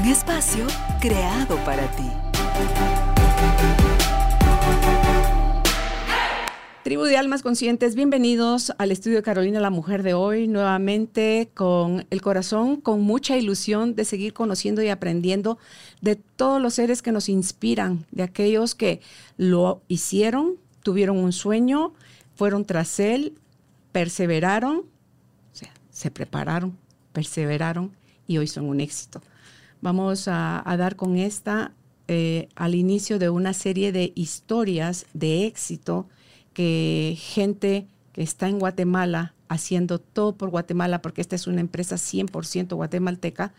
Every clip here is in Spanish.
Un espacio creado para ti. Tribu de Almas Conscientes, bienvenidos al estudio de Carolina, la mujer de hoy, nuevamente con el corazón, con mucha ilusión de seguir conociendo y aprendiendo de todos los seres que nos inspiran, de aquellos que lo hicieron, tuvieron un sueño, fueron tras él, perseveraron, o sea, se prepararon, perseveraron y hoy son un éxito. Vamos a, dar con esta eh, al inicio de una serie de historias de éxito que gente que está en Guatemala haciendo todo por Guatemala, porque esta es una empresa 100% guatemalteca,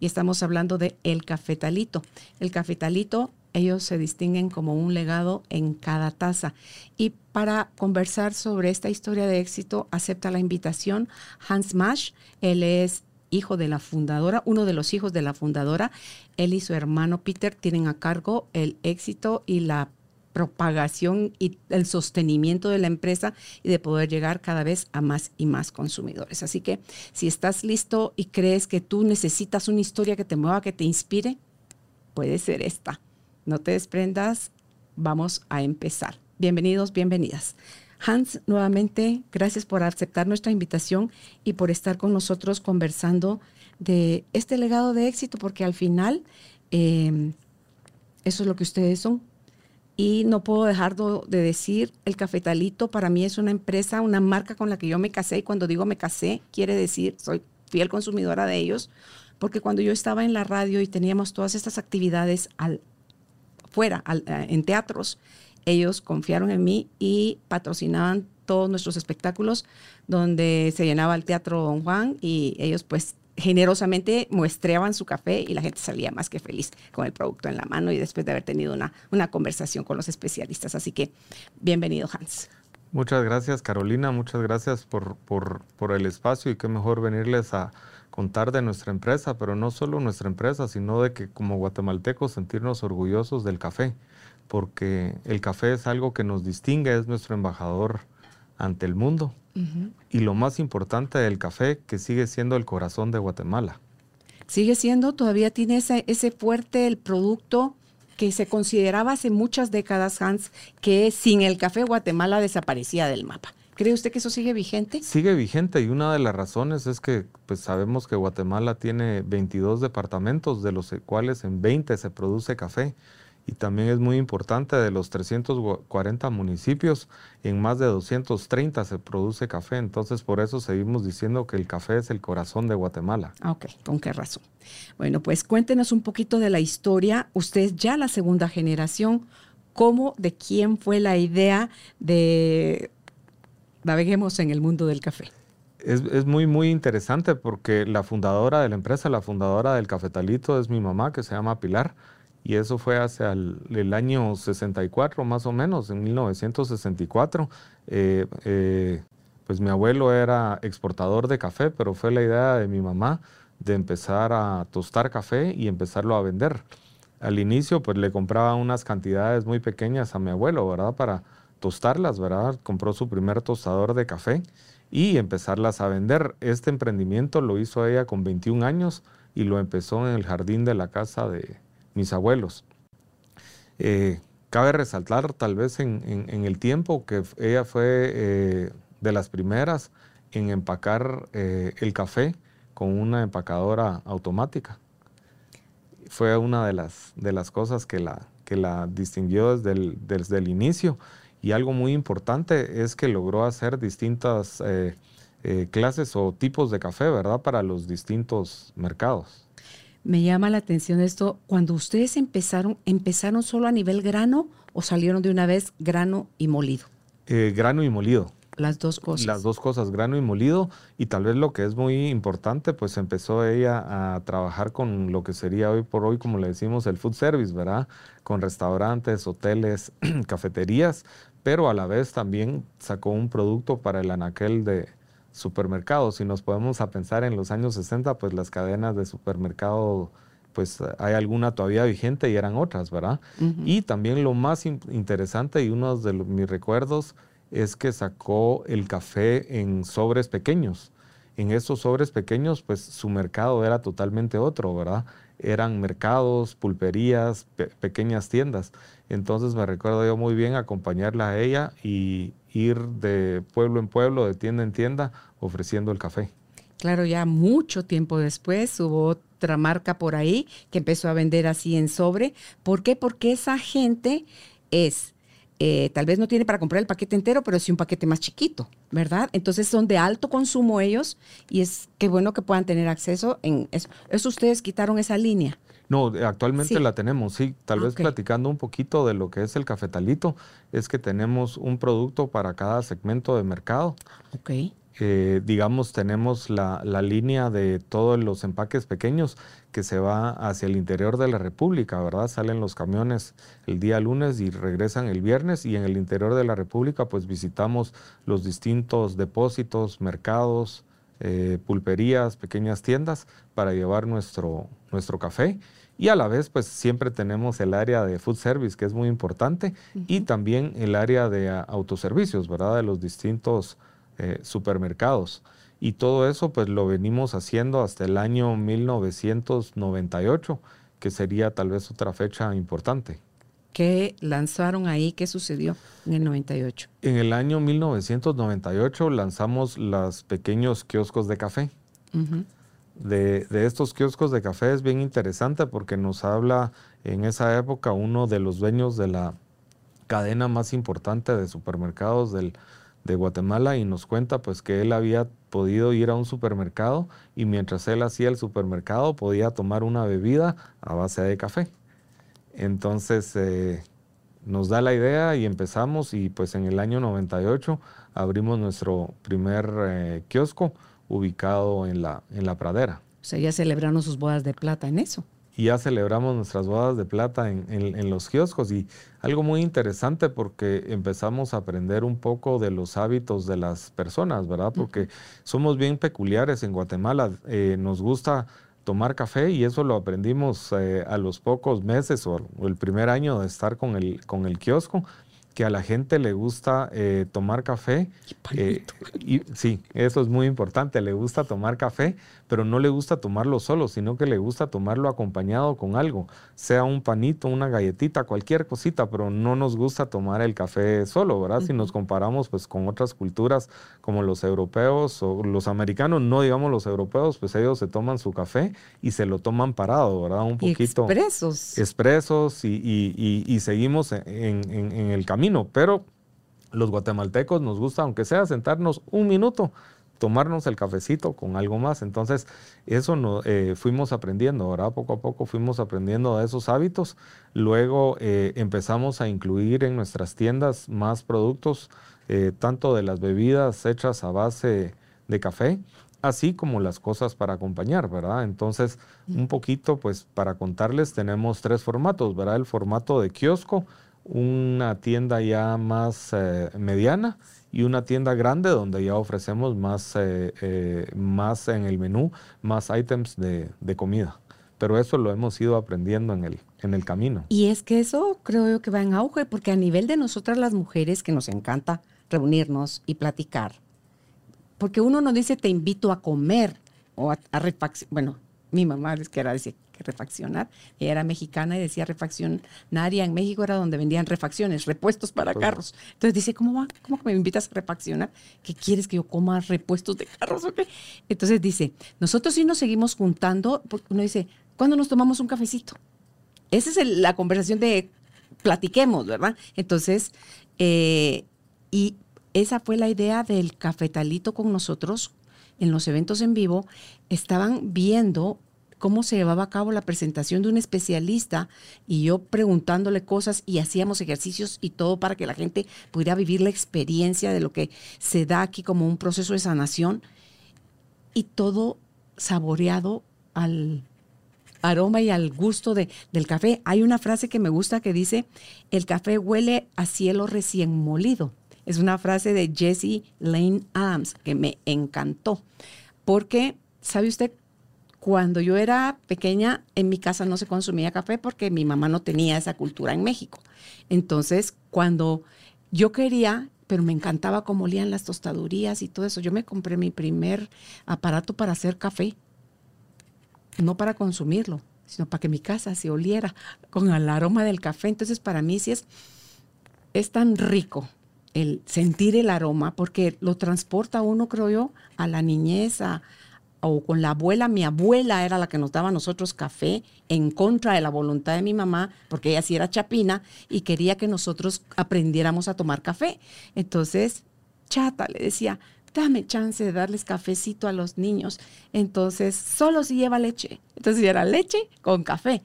y estamos hablando de El Cafetalito. El Cafetalito, ellos se distinguen como un legado en cada taza. Y para conversar sobre esta historia de éxito, acepta la invitación Hans Mash. Él es hijo de la fundadora, uno de los hijos de la fundadora. Él y su hermano Peter tienen a cargo el éxito y la propagación y el sostenimiento de la empresa y de poder llegar cada vez a más y más consumidores. Así que si estás listo y crees que tú necesitas una historia que te mueva, que te inspire, puede ser esta. No te desprendas, vamos a empezar. Bienvenidos, bienvenidas. Hans, nuevamente, gracias por aceptar nuestra invitación y por estar con nosotros conversando de este legado de éxito, porque al final eh, eso es lo que ustedes son, y no puedo dejar de decir, el Cafetalito para mí es una empresa, una marca con la que yo me casé. Y cuando digo me casé, quiere decir, soy fiel consumidora de ellos, porque cuando yo estaba en la radio y teníamos todas estas actividades al, fuera, eh, en teatros, ellos confiaron en mí y patrocinaban todos nuestros espectáculos donde se llenaba el Teatro Don Juan y ellos pues generosamente muestreaban su café y la gente salía más que feliz con el producto en la mano y después de haber tenido una, una conversación con los especialistas. Así que bienvenido, Hans. Muchas gracias, Carolina. Muchas gracias por, por, por el espacio y qué mejor venirles a contar de nuestra empresa, pero no solo nuestra empresa, sino de que como guatemaltecos sentirnos orgullosos del café, porque el café es algo que nos distingue, es nuestro embajador ante el mundo. Y lo más importante del café, que sigue siendo el corazón de Guatemala. Sigue siendo, todavía tiene ese, ese fuerte, el producto que se consideraba hace muchas décadas, Hans, que sin el café Guatemala desaparecía del mapa. ¿Cree usted que eso sigue vigente? Sigue vigente y una de las razones es que pues sabemos que Guatemala tiene 22 departamentos, de los cuales en 20 se produce café y también es muy importante, de los 340 municipios, en más de 230 se produce café, entonces por eso seguimos diciendo que el café es el corazón de Guatemala. Ah, ok, con qué razón. Bueno, pues cuéntenos un poquito de la historia, usted es ya la segunda generación, ¿cómo, de quién fue la idea de naveguemos en el mundo del café? Es, es, muy, muy interesante porque la fundadora de la empresa, la fundadora del Cafetalito es mi mamá, que se llama Pilar y eso fue hacia el, año 64 más o menos, en 1964. Eh, eh, pues mi abuelo era exportador de café, pero fue la idea de mi mamá de empezar a tostar café y empezarlo a vender. Al inicio pues le compraba unas cantidades muy pequeñas a mi abuelo, ¿verdad? Para tostarlas, ¿verdad? Compró su primer tostador de café y empezarlas a vender. Este emprendimiento lo hizo ella con 21 años y lo empezó en el jardín de la casa de, mis abuelos. Eh, cabe resaltar tal vez en, el tiempo que ella fue eh, de las primeras en empacar eh, el café con una empacadora automática. Fue una de las, de las cosas que la, que la distinguió desde el, desde el inicio. Y algo muy importante es que logró hacer distintas clases o tipos de café, ¿verdad? Para los distintos mercados me llama la atención esto. Cuando ustedes empezaron, ¿empezaron solo a nivel grano o salieron de una vez grano y molido? Eh, grano y molido. Las dos cosas. Las dos cosas, grano y molido. Y tal vez lo que es muy importante, pues empezó ella a trabajar con lo que sería hoy por hoy, como le decimos, el food service, ¿verdad? Con restaurantes, hoteles, cafeterías, pero a la vez también sacó un producto para el anaquel de supermercados. Si nos podemos a pensar en los años 60, pues las cadenas de supermercado pues hay alguna todavía vigente y eran otras, ¿verdad? Y también lo más interesante y uno de mis recuerdos es que sacó el café en sobres pequeños. En esos sobres pequeños, pues su mercado era totalmente otro, ¿verdad? Eran mercados, pulperías, pequeñas tiendas. Entonces me recuerdo yo muy bien acompañarla a ella y ir de pueblo en pueblo, de tienda en tienda, ofreciendo el café. Claro, ya mucho tiempo después hubo otra marca por ahí que empezó a vender así en sobre. ¿Por qué? Porque esa gente es eh, tal vez no tiene para comprar el paquete entero, pero sí un paquete más chiquito, ¿verdad? Entonces son de alto consumo ellos y es que bueno que puedan tener acceso en eso. ¿Eso ustedes quitaron esa línea? No, actualmente la tenemos, sí. Tal vez platicando un poquito de lo que es el cafetalito, es que tenemos un producto para cada segmento de mercado. Ok. Eh, digamos, tenemos la, la, línea de todos los empaques pequeños que se va hacia el interior de la República, ¿verdad? Salen los camiones el día lunes y regresan el viernes y en el interior de la República pues visitamos los distintos depósitos, mercados, eh, pulperías, pequeñas tiendas para llevar nuestro, nuestro café. Y a la vez, pues siempre tenemos el área de food service, que es muy importante, y también el área de autoservicios, ¿verdad? De los distintos eh, supermercados. Y todo eso pues lo venimos haciendo hasta el año 1998, que sería tal vez otra fecha importante. ¿Qué lanzaron ahí? ¿Qué sucedió en el 98? En el año 1998 lanzamos los pequeños kioscos de café. de, de, estos kioscos de café es bien interesante porque nos habla en esa época uno de los dueños de la cadena más importante de supermercados del, de Guatemala y nos cuenta pues que él había podido ir a un supermercado y mientras él hacía el supermercado podía tomar una bebida a base de café. Entonces eh, nos da la idea y empezamos y pues en el año 98 abrimos nuestro primer eh, kiosco ubicado en la, en la pradera. O sea, ya celebraron sus bodas de plata en eso y ya celebramos nuestras bodas de plata en, los kioscos y algo muy interesante porque empezamos a aprender un poco de los hábitos de las personas, ¿verdad? Porque somos bien peculiares en Guatemala, eh, nos gusta tomar café y eso lo aprendimos eh, a los pocos meses o, el primer año de estar con el, con el kiosco, que a la gente le gusta eh, tomar café. y, sí, eso es muy importante, le gusta tomar café, pero no le gusta tomarlo solo, sino que le gusta tomarlo acompañado con algo, sea un panito, una galletita, cualquier cosita, pero no nos gusta tomar el café solo, ¿verdad? Si nos comparamos pues con otras culturas como los europeos o los americanos, no digamos los europeos, pues ellos se toman su café y se lo toman parado, ¿verdad? Un poquito. expresos. Expresos y, seguimos en, en el camino, pero los guatemaltecos nos gusta, aunque sea sentarnos un minuto, tomarnos el cafecito con algo más. Entonces, eso no, eh, fuimos aprendiendo, ¿verdad? Poco a poco fuimos aprendiendo de esos hábitos. Luego eh, empezamos a incluir en nuestras tiendas más productos, eh, tanto de las bebidas hechas a base de café, así como las cosas para acompañar, ¿verdad? Entonces, un poquito, pues, para contarles, tenemos tres formatos, ¿verdad? El formato de kiosco, una tienda ya más mediana y una tienda grande donde ya ofrecemos más, eh, eh, más en el menú, más items de, comida. Pero eso lo hemos ido aprendiendo en el, en el camino. Y es que eso creo yo que va en auge, porque a nivel de nosotras las mujeres, que nos encanta reunirnos y platicar, porque uno no dice te invito a comer o a, a bueno, mi mamá es que era decir, que refaccionar. Ella era mexicana y decía refaccionaria. En México era donde vendían refacciones, repuestos para carros. Entonces dice, ¿cómo va? ¿Cómo que me invitas a refaccionar? ¿Qué quieres que yo coma repuestos de carros? Entonces dice, nosotros sí nos seguimos juntando, porque uno dice, ¿cuándo nos tomamos un cafecito? Esa es la conversación de platiquemos, ¿verdad? Entonces, eh, y esa fue la idea del cafetalito con nosotros en los eventos en vivo. Estaban viendo cómo se llevaba a cabo la presentación de un especialista y yo preguntándole cosas y hacíamos ejercicios y todo para que la gente pudiera vivir la experiencia de lo que se da aquí como un proceso de sanación y todo saboreado al aroma y al gusto de, del café. Hay una frase que me gusta que dice, el café huele a cielo recién molido. Es una frase de Jesse Lane Adams que me encantó, porque, ¿sabe usted? Cuando yo era pequeña, en mi casa no se consumía café porque mi mamá no tenía esa cultura en México. Entonces, cuando yo quería, pero me encantaba cómo olían las tostadurías y todo eso, yo me compré mi primer aparato para hacer café. No para consumirlo, sino para que mi casa se oliera con el aroma del café. Entonces, para mí sí es, es tan rico el sentir el aroma, porque lo transporta uno, creo yo, a la niñez, o con la abuela, mi abuela era la que nos daba a nosotros café en contra de la voluntad de mi mamá, porque ella sí era chapina y quería que nosotros aprendiéramos a tomar café. Entonces, chata, le decía, dame chance de darles cafecito a los niños. Entonces, solo si lleva leche. Entonces, era leche con café.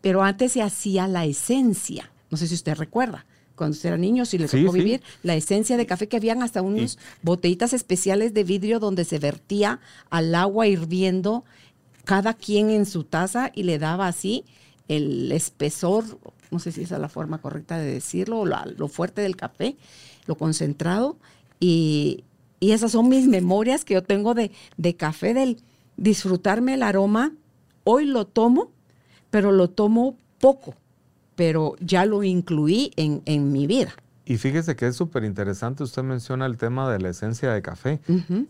Pero antes se hacía la esencia. No sé si usted recuerda cuando usted era niño, si le tocó vivir, la esencia de café que habían hasta unos botellitas especiales de vidrio donde se vertía al agua hirviendo cada quien en su taza y le daba así el espesor, no sé si esa es la forma correcta de decirlo, lo, fuerte del café, lo concentrado. Y, esas son mis memorias que yo tengo de, de café, del disfrutarme el aroma. Hoy lo tomo, pero lo tomo poco pero ya lo incluí en, en mi vida. Y fíjese que es súper interesante, usted menciona el tema de la esencia de café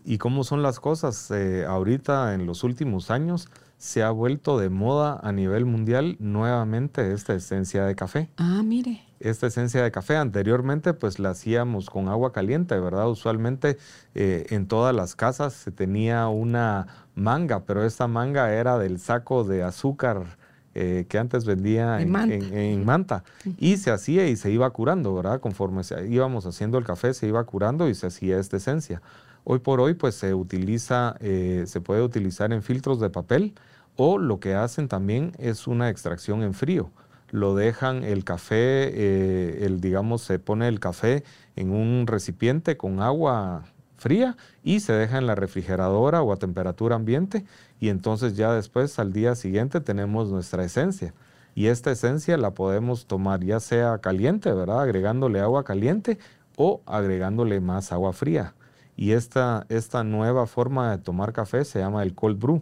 y cómo son las cosas. Eh, ahorita, en los últimos años, se ha vuelto de moda a nivel mundial nuevamente esta esencia de café. Ah, mire. Esta esencia de café anteriormente pues la hacíamos con agua caliente, ¿verdad? Usualmente eh, en todas las casas se tenía una manga, pero esta manga era del saco de azúcar eh, que antes vendía en, manta. Y se hacía y se iba curando, ¿verdad? Conforme íbamos haciendo el café, se iba curando y se hacía esta esencia. Hoy por hoy, pues se utiliza, eh, se puede utilizar en filtros de papel o lo que hacen también es una extracción en frío. Lo dejan el café, eh, el, digamos, se pone el café en un recipiente con agua fría y se deja en la refrigeradora o a temperatura ambiente y entonces ya después al día siguiente tenemos nuestra esencia. Y esta esencia la podemos tomar ya sea caliente, ¿verdad? Agregándole agua caliente o agregándole más agua fría. Y esta, esta nueva forma de tomar café se llama el cold brew.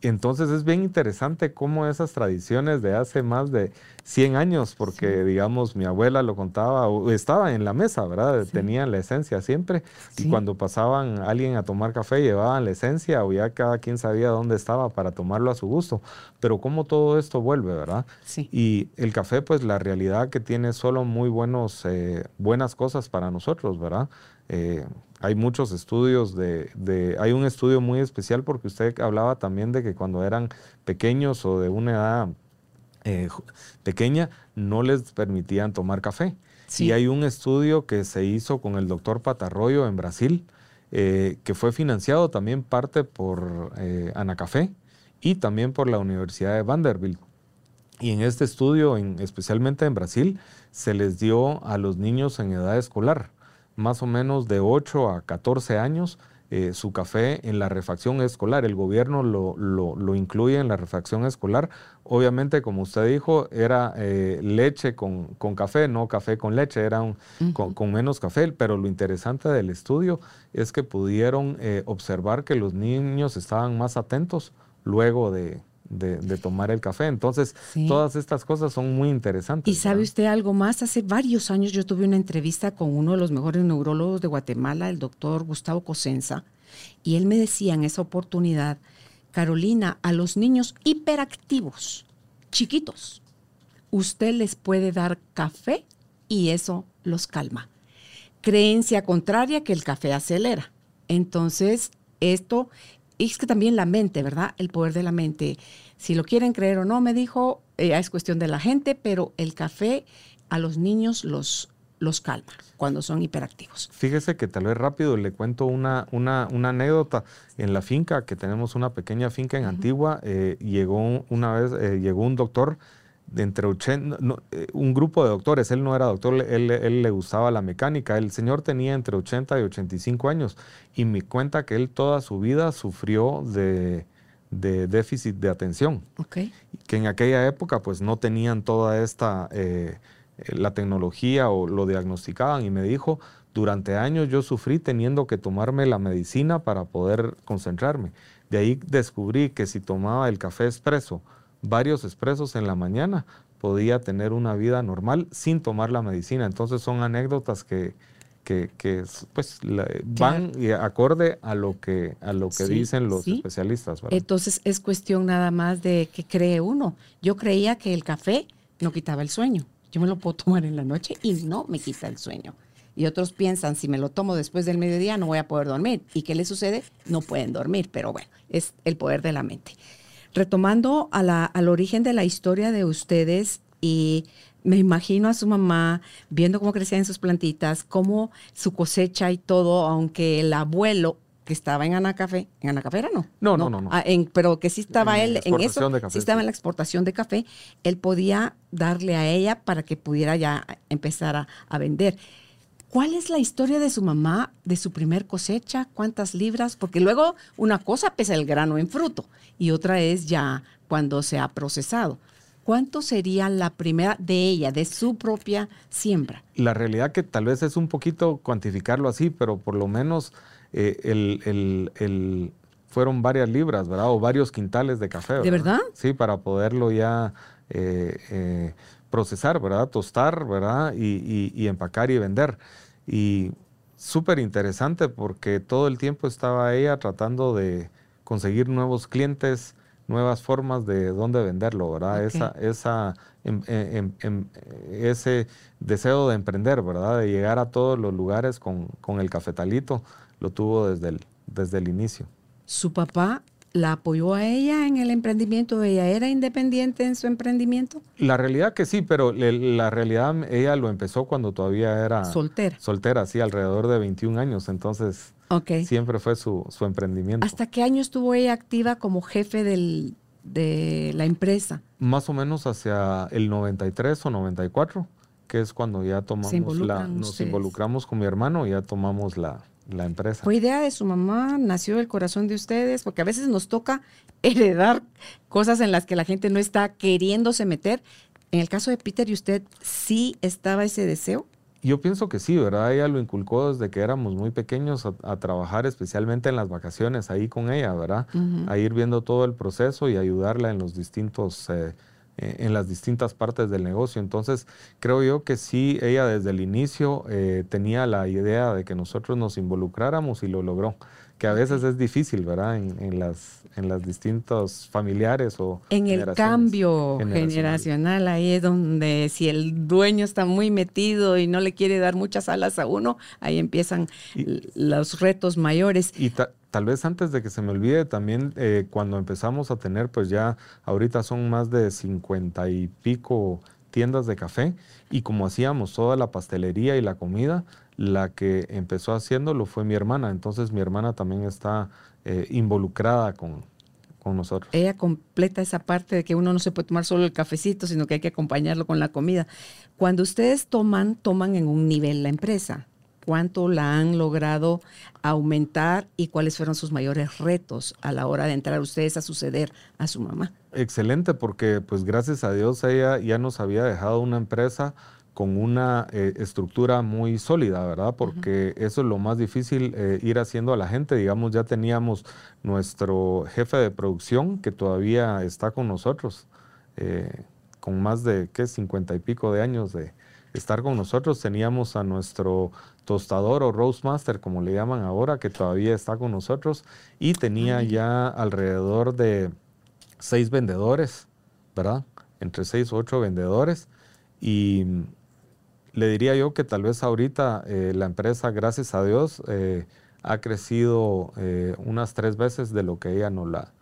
Entonces es bien interesante cómo esas tradiciones de hace más de 100 años, porque digamos mi abuela lo contaba, estaba en la mesa, ¿verdad? Tenían la esencia siempre y cuando pasaban alguien a tomar café llevaban la esencia o ya cada quien sabía dónde estaba para tomarlo a su gusto. Pero cómo todo esto vuelve, ¿verdad? Sí. Y el café, pues la realidad que tiene solo muy buenos, eh, buenas cosas para nosotros, ¿verdad? Eh, hay muchos estudios de, hay un estudio muy especial porque usted hablaba también de que cuando eran pequeños o de una edad eh, pequeña no les permitían tomar café. Y hay un estudio que se hizo con el doctor Patarroyo en Brasil, eh, que fue financiado también parte por eh, Anacafé y también por la Universidad de Vanderbilt. Y en este estudio, en, especialmente en Brasil, se les dio a los niños en edad escolar más o menos de 8 a 14 años eh, su café en la refacción escolar. El gobierno lo, lo, incluye en la refacción escolar. Obviamente, como usted dijo, era eh, leche con, con, café, no café con leche, era un, con, menos café. Pero lo interesante del estudio es que pudieron eh, observar que los niños estaban más atentos luego de, de, tomar el café. Entonces, todas estas cosas son muy interesantes. Y sabe usted algo más, hace varios años yo tuve una entrevista con uno de los mejores neurólogos de Guatemala, el doctor Gustavo Cosenza, y él me decía en esa oportunidad, Carolina, a los niños hiperactivos, chiquitos, usted les puede dar café y eso los calma. Creencia contraria que el café acelera. Entonces, esto es que también la mente, ¿verdad? El poder de la mente. Si lo quieren creer o no, me dijo, eh, es cuestión de la gente, pero el café a los niños los, los calma cuando son hiperactivos. Fíjese que tal vez rápido le cuento una, una, una anécdota. En la finca, que tenemos una pequeña finca en Antigua, eh, llegó una vez, eh, llegó un doctor de entre 80, eh, un grupo de doctores, él no era doctor, él, él, le gustaba la mecánica, el señor tenía entre 80 y 85 años y me cuenta que él toda su vida sufrió de, de déficit de atención, okay. que en aquella época pues no tenían toda esta, la tecnología o lo diagnosticaban y me dijo, durante años yo sufrí teniendo que tomarme la medicina para poder concentrarme. De ahí descubrí que si tomaba el café expreso, varios expresos en la mañana, podía tener una vida normal sin tomar la medicina. Entonces son anécdotas que, que, pues van y acorde a lo que, a lo que dicen los especialistas. Entonces es cuestión nada más de que cree uno. Yo creía que el café no quitaba el sueño. Yo me lo puedo tomar en la noche y no me quita el sueño. Y otros piensan, si me lo tomo después del mediodía no voy a poder dormir. ¿Y qué le sucede? No pueden dormir, pero bueno, es el poder de la mente. Retomando a la, al origen de la historia de ustedes y me imagino a su mamá viendo cómo crecían sus plantitas, cómo su cosecha y todo, aunque el abuelo que estaba en Anacafé, ¿en Anacafé era no? No, no, no. no, ah, pero que sí estaba él en eso, sí estaba en la exportación de café, él podía darle a ella para que pudiera ya empezar a, a vender. ¿Cuál es la historia de su mamá, de su primer cosecha? ¿Cuántas libras? Porque luego una cosa pesa el grano en fruto y otra es ya cuando se ha procesado. ¿Cuánto sería la primera de ella, de su propia siembra? La realidad que tal vez es un poquito cuantificarlo así, pero por lo menos eh, el, fueron varias libras, ¿verdad? O varios quintales de café. ¿De verdad? Sí, para poderlo ya eh, eh, procesar, ¿verdad? Tostar, ¿verdad? y, empacar y vender. Y súper interesante porque todo el tiempo estaba ella tratando de conseguir nuevos clientes, nuevas formas de dónde venderlo, ¿verdad? Esa, esa, em, em, em, ese deseo de emprender, ¿verdad? De llegar a todos los lugares con, con el cafetalito, lo tuvo desde el, desde el inicio. Su papá la apoyó a ella en el emprendimiento? ¿Ella era independiente en su emprendimiento? La realidad que sí, pero la realidad ella lo empezó cuando todavía era soltera. Soltera, sí, alrededor de 21 años. Entonces, siempre fue su, su, emprendimiento. ¿Hasta qué año estuvo ella activa como jefe del, de la empresa? Más o menos hacia el 93 o 94, que es cuando ya tomamos la, nos involucramos con mi hermano y ya tomamos la, la empresa. ¿Fue idea de su mamá? ¿Nació del corazón de ustedes? Porque a veces nos toca heredar cosas en las que la gente no está queriéndose meter. En el caso de Peter y usted, ¿sí estaba ese deseo? Yo pienso que sí, ¿verdad? Ella lo inculcó desde que éramos muy pequeños a, trabajar especialmente en las vacaciones ahí con ella, ¿verdad? A ir viendo todo el proceso y ayudarla en los distintos... Eh, eh, en las distintas partes del negocio. Entonces, creo yo que sí, ella desde el inicio eh, tenía la idea de que nosotros nos involucráramos y lo logró, que a veces es difícil, ¿verdad? En, las, en las distintos familiares o... En el cambio generacional. ahí es donde si el dueño está muy metido y no le quiere dar muchas alas a uno, ahí empiezan los retos mayores. Y tal vez antes de que se me olvide, también eh, cuando empezamos a tener, pues ya ahorita son más de cincuenta y pico tiendas de café y como hacíamos toda la pastelería y la comida, la que empezó haciéndolo fue mi hermana. Entonces mi hermana también está eh, involucrada con, con nosotros. Ella completa esa parte de que uno no se puede tomar solo el cafecito, sino que hay que acompañarlo con la comida. Cuando ustedes toman, toman en un nivel la empresa cuánto la han logrado aumentar y cuáles fueron sus mayores retos a la hora de entrar ustedes a suceder a su mamá. Excelente, porque pues gracias a Dios ella ya nos había dejado una empresa con una eh, estructura muy sólida, ¿verdad? Porque eso es lo más difícil eh, ir haciendo a la gente. Digamos, ya teníamos nuestro jefe de producción que todavía está con nosotros, eh, con más de, ¿qué? Cincuenta y pico de años de, estar con nosotros. Teníamos a nuestro tostador o roastmaster, como le llaman ahora, que todavía está con nosotros y tenía ya alrededor de seis vendedores, ¿verdad? Entre seis o ocho vendedores. Y le diría yo que tal vez ahorita eh, la empresa, gracias a Dios, eh, ha crecido eh, unas tres veces de lo que ella nos la,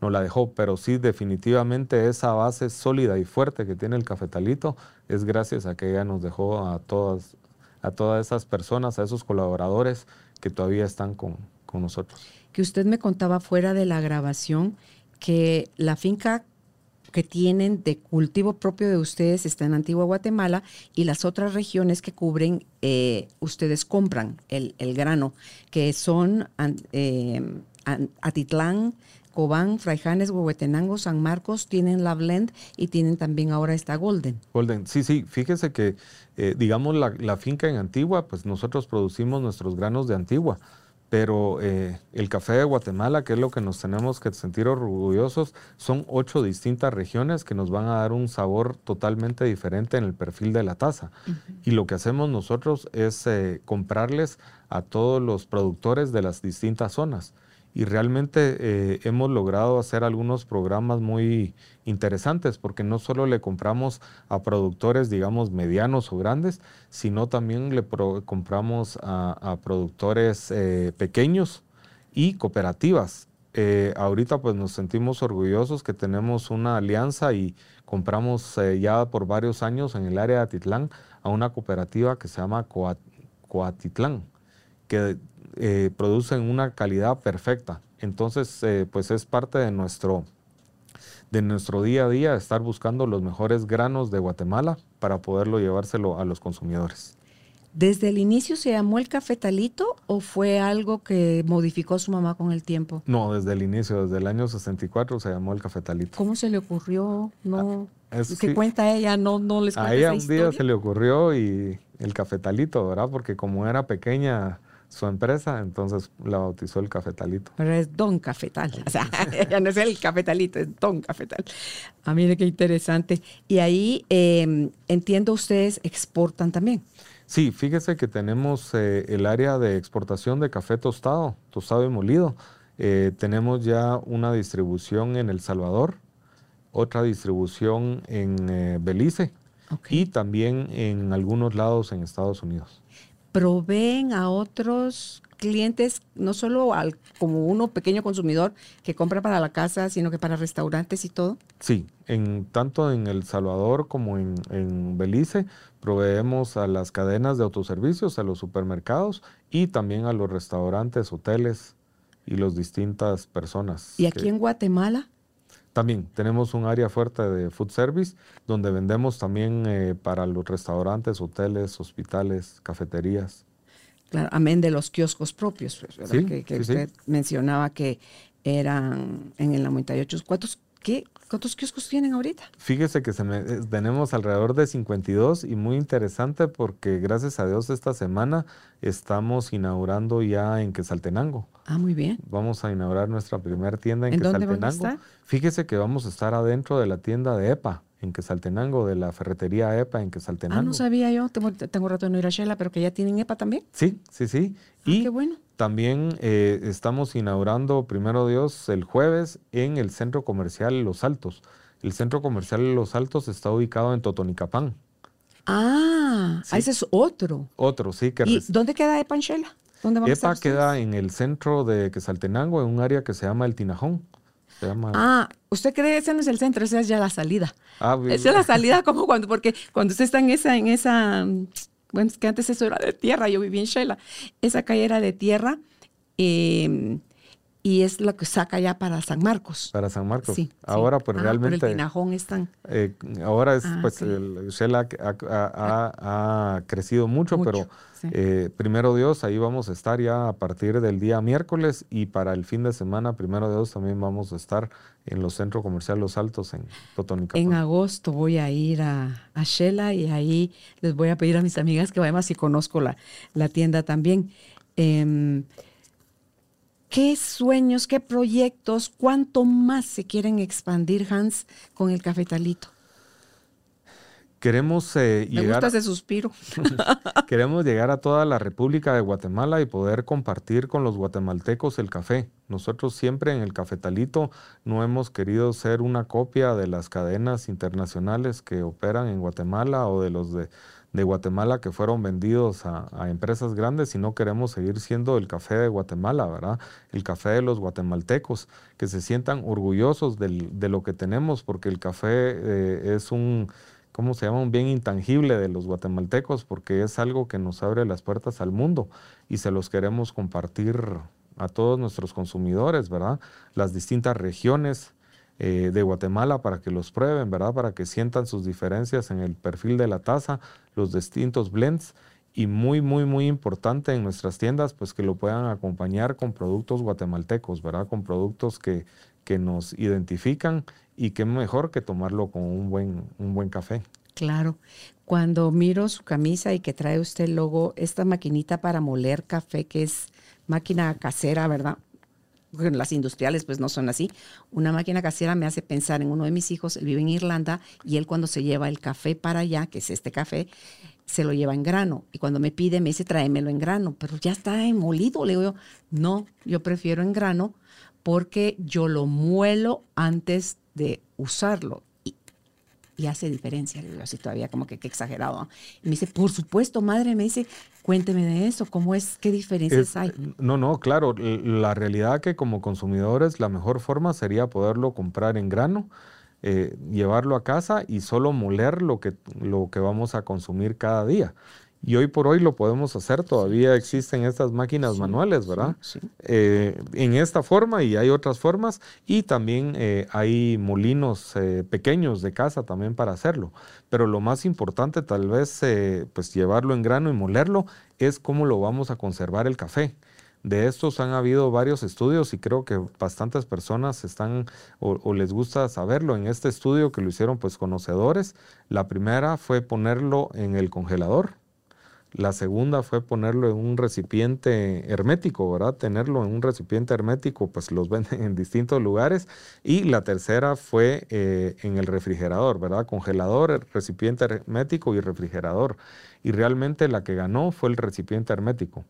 no la dejó, pero sí definitivamente esa base sólida y fuerte que tiene el cafetalito es gracias a que ella nos dejó a todas a todas esas personas, a esos colaboradores que todavía están con, con nosotros. Que usted me contaba fuera de la grabación que la finca que tienen de cultivo propio de ustedes está en Antigua Guatemala y las otras regiones que cubren, eh, ustedes compran el, el, grano, que son eh, Atitlán, Cobán, Fraijanes, Huehuetenango, San Marcos, tienen la Blend y tienen también ahora esta Golden. Golden, sí, sí, fíjese que, eh, digamos, la, la, finca en Antigua, pues nosotros producimos nuestros granos de Antigua pero eh, el café de Guatemala, que es lo que nos tenemos que sentir orgullosos, son ocho distintas regiones que nos van a dar un sabor totalmente diferente en el perfil de la taza. Y lo que hacemos nosotros es eh, comprarles a todos los productores de las distintas zonas y realmente eh, hemos logrado hacer algunos programas muy interesantes porque no solo le compramos a productores, digamos, medianos o grandes, sino también le compramos a, productores eh, pequeños y cooperativas. Eh, ahorita pues nos sentimos orgullosos que tenemos una alianza y compramos ya por varios años en el área de Atitlán a una cooperativa que se llama Coatitlán, que eh, producen una calidad perfecta. Entonces, eh, pues es parte de nuestro, de nuestro día a día estar buscando los mejores granos de Guatemala para poderlo llevárselo a los consumidores. ¿Desde el inicio se llamó el cafetalito o fue algo que modificó su mamá con el tiempo? No, desde el inicio, desde el año 64 se llamó el cafetalito. ¿Cómo se le ocurrió? No, ah, ¿Qué cuenta ella? No, no les cuenta A ella un día se le ocurrió y el cafetalito, ¿verdad? Porque como era pequeña, su empresa, entonces la bautizó el Cafetalito. Pero es Don Cafetal, o sea, ya no es el Cafetalito, es Don Cafetal. Ah, mire qué interesante. Y ahí em, entiendo ustedes exportan también. Sí, fíjese que tenemos eh, el área de exportación de café tostado, tostado y molido. Eh, tenemos ya una distribución en El Salvador, otra distribución en eh, Belice y también en algunos lados en Estados Unidos proveen a otros clientes, no solo al, como uno pequeño consumidor que compra para la casa, sino que para restaurantes y todo? Sí, en, tanto en El Salvador como en, en Belice proveemos a las cadenas de autoservicios, a los supermercados y también a los restaurantes, hoteles y las distintas personas. ¿Y aquí en Guatemala? También tenemos un área fuerte de food service donde vendemos también eh, para los restaurantes, hoteles, hospitales, cafeterías. Claro, amén de los kioscos propios, pues, que, usted mencionaba que eran en el 98. ¿Cuántos, qué, ¿Cuántos kioscos tienen ahorita? Fíjese que eh, tenemos alrededor de 52 y muy interesante porque gracias a Dios esta semana estamos inaugurando ya en Quesaltenango. Ah, muy bien. Vamos a inaugurar nuestra primera tienda en, ¿En Quesaltenango. Dónde van a estar? Fíjese que vamos a estar adentro de la tienda de EPA en Quesaltenango, de la ferretería EPA en Quesaltenango. Ah, no sabía yo, tengo, tengo rato de no ir a Shela, pero que ya tienen EPA también. Sí, sí, sí. Ah, y qué bueno. También eh, estamos inaugurando, primero Dios, el jueves en el Centro Comercial Los Altos. El Centro Comercial Los Altos está ubicado en Totonicapán. Ah, ese es otro. Otro, sí. Que ¿Y dónde queda EPA en Shela? EPA queda en el centro de Quesaltenango, en un área que se llama El Tinajón. Ah, ¿usted cree que ese no es el centro? Esa es ya la salida. Ah, esa es la salida como cuando, porque cuando usted está en esa, en esa, bueno, es que antes eso era de tierra, yo viví en Shela, esa calle era de tierra. Eh, y es lo que saca ya para San Marcos. Para San Marcos. Sí. Ahora, pues ah, realmente. Pero el Tinajón están. Eh, ahora es, ah, pues, el Shell ha, crecido mucho, pero eh, primero Dios, ahí vamos a estar ya a partir del día miércoles y para el fin de semana, primero Dios, también vamos a estar en los centros comerciales Los Altos en Totónica. En agosto voy a ir a, a Shela y ahí les voy a pedir a mis amigas que vayan si conozco la, la tienda también. Eh, ¿Qué sueños, qué proyectos, cuánto más se quieren expandir, Hans, con el cafetalito? Queremos eh, Me llegar. Gusta ese suspiro. queremos llegar a toda la República de Guatemala y poder compartir con los guatemaltecos el café. Nosotros siempre en el cafetalito no hemos querido ser una copia de las cadenas internacionales que operan en Guatemala o de los de de Guatemala que fueron vendidos a, empresas grandes, no queremos seguir siendo el café de Guatemala, ¿verdad? El café de los guatemaltecos, que se sientan orgullosos de lo que tenemos, porque el café eh, es un ¿cómo se llama? Un bien intangible de los guatemaltecos porque es algo que nos abre las puertas al mundo y se los queremos compartir a todos nuestros consumidores, ¿verdad? Las distintas regiones eh, de Guatemala para que los prueben, ¿verdad? Para que sientan sus diferencias en el perfil de la taza, los distintos blends y muy, muy, muy importante en nuestras tiendas, pues que lo puedan acompañar con productos guatemaltecos, ¿verdad? Con productos que, que nos identifican y qué mejor que tomarlo con un buen, un buen café. Claro. Cuando miro su camisa y que trae usted el logo, esta maquinita para moler café, que es máquina casera, ¿verdad? Las industriales pues no son así. Una máquina casera me hace pensar en uno de mis hijos, él vive en Irlanda y él cuando se lleva el café para allá, que es este café, se lo lleva en grano. Y cuando me pide, me dice, tráemelo en grano, pero ya está molido. Le digo yo, no, yo prefiero en grano porque yo lo muelo antes de usarlo y hace diferencia. Le digo así todavía como que, exagerado. Y me dice, por supuesto, madre, me dice, cuénteme de eso, ¿cómo es? ¿Qué diferencias hay? No, no, claro, la realidad que como consumidores la mejor forma sería poderlo comprar en grano, eh, llevarlo a casa y solo moler lo que, lo que vamos a consumir cada día. Y hoy por hoy lo podemos hacer, todavía existen estas máquinas manuales, ¿verdad? Eh, en esta forma y hay otras formas y también eh, hay molinos eh, pequeños de casa también para hacerlo. Pero lo más importante tal vez pues llevarlo en grano y molerlo es cómo lo vamos a conservar el café. De estos han habido varios estudios y creo que bastantes personas están o, o, les gusta saberlo. En este estudio que lo hicieron pues conocedores, la primera fue ponerlo en el congelador la segunda fue ponerlo en un recipiente hermético, ¿verdad? Tenerlo en un recipiente hermético, pues los venden en distintos lugares. Y la tercera fue eh, en el refrigerador, ¿verdad? Congelador, recipiente hermético y refrigerador. Y realmente la que ganó fue el recipiente hermético,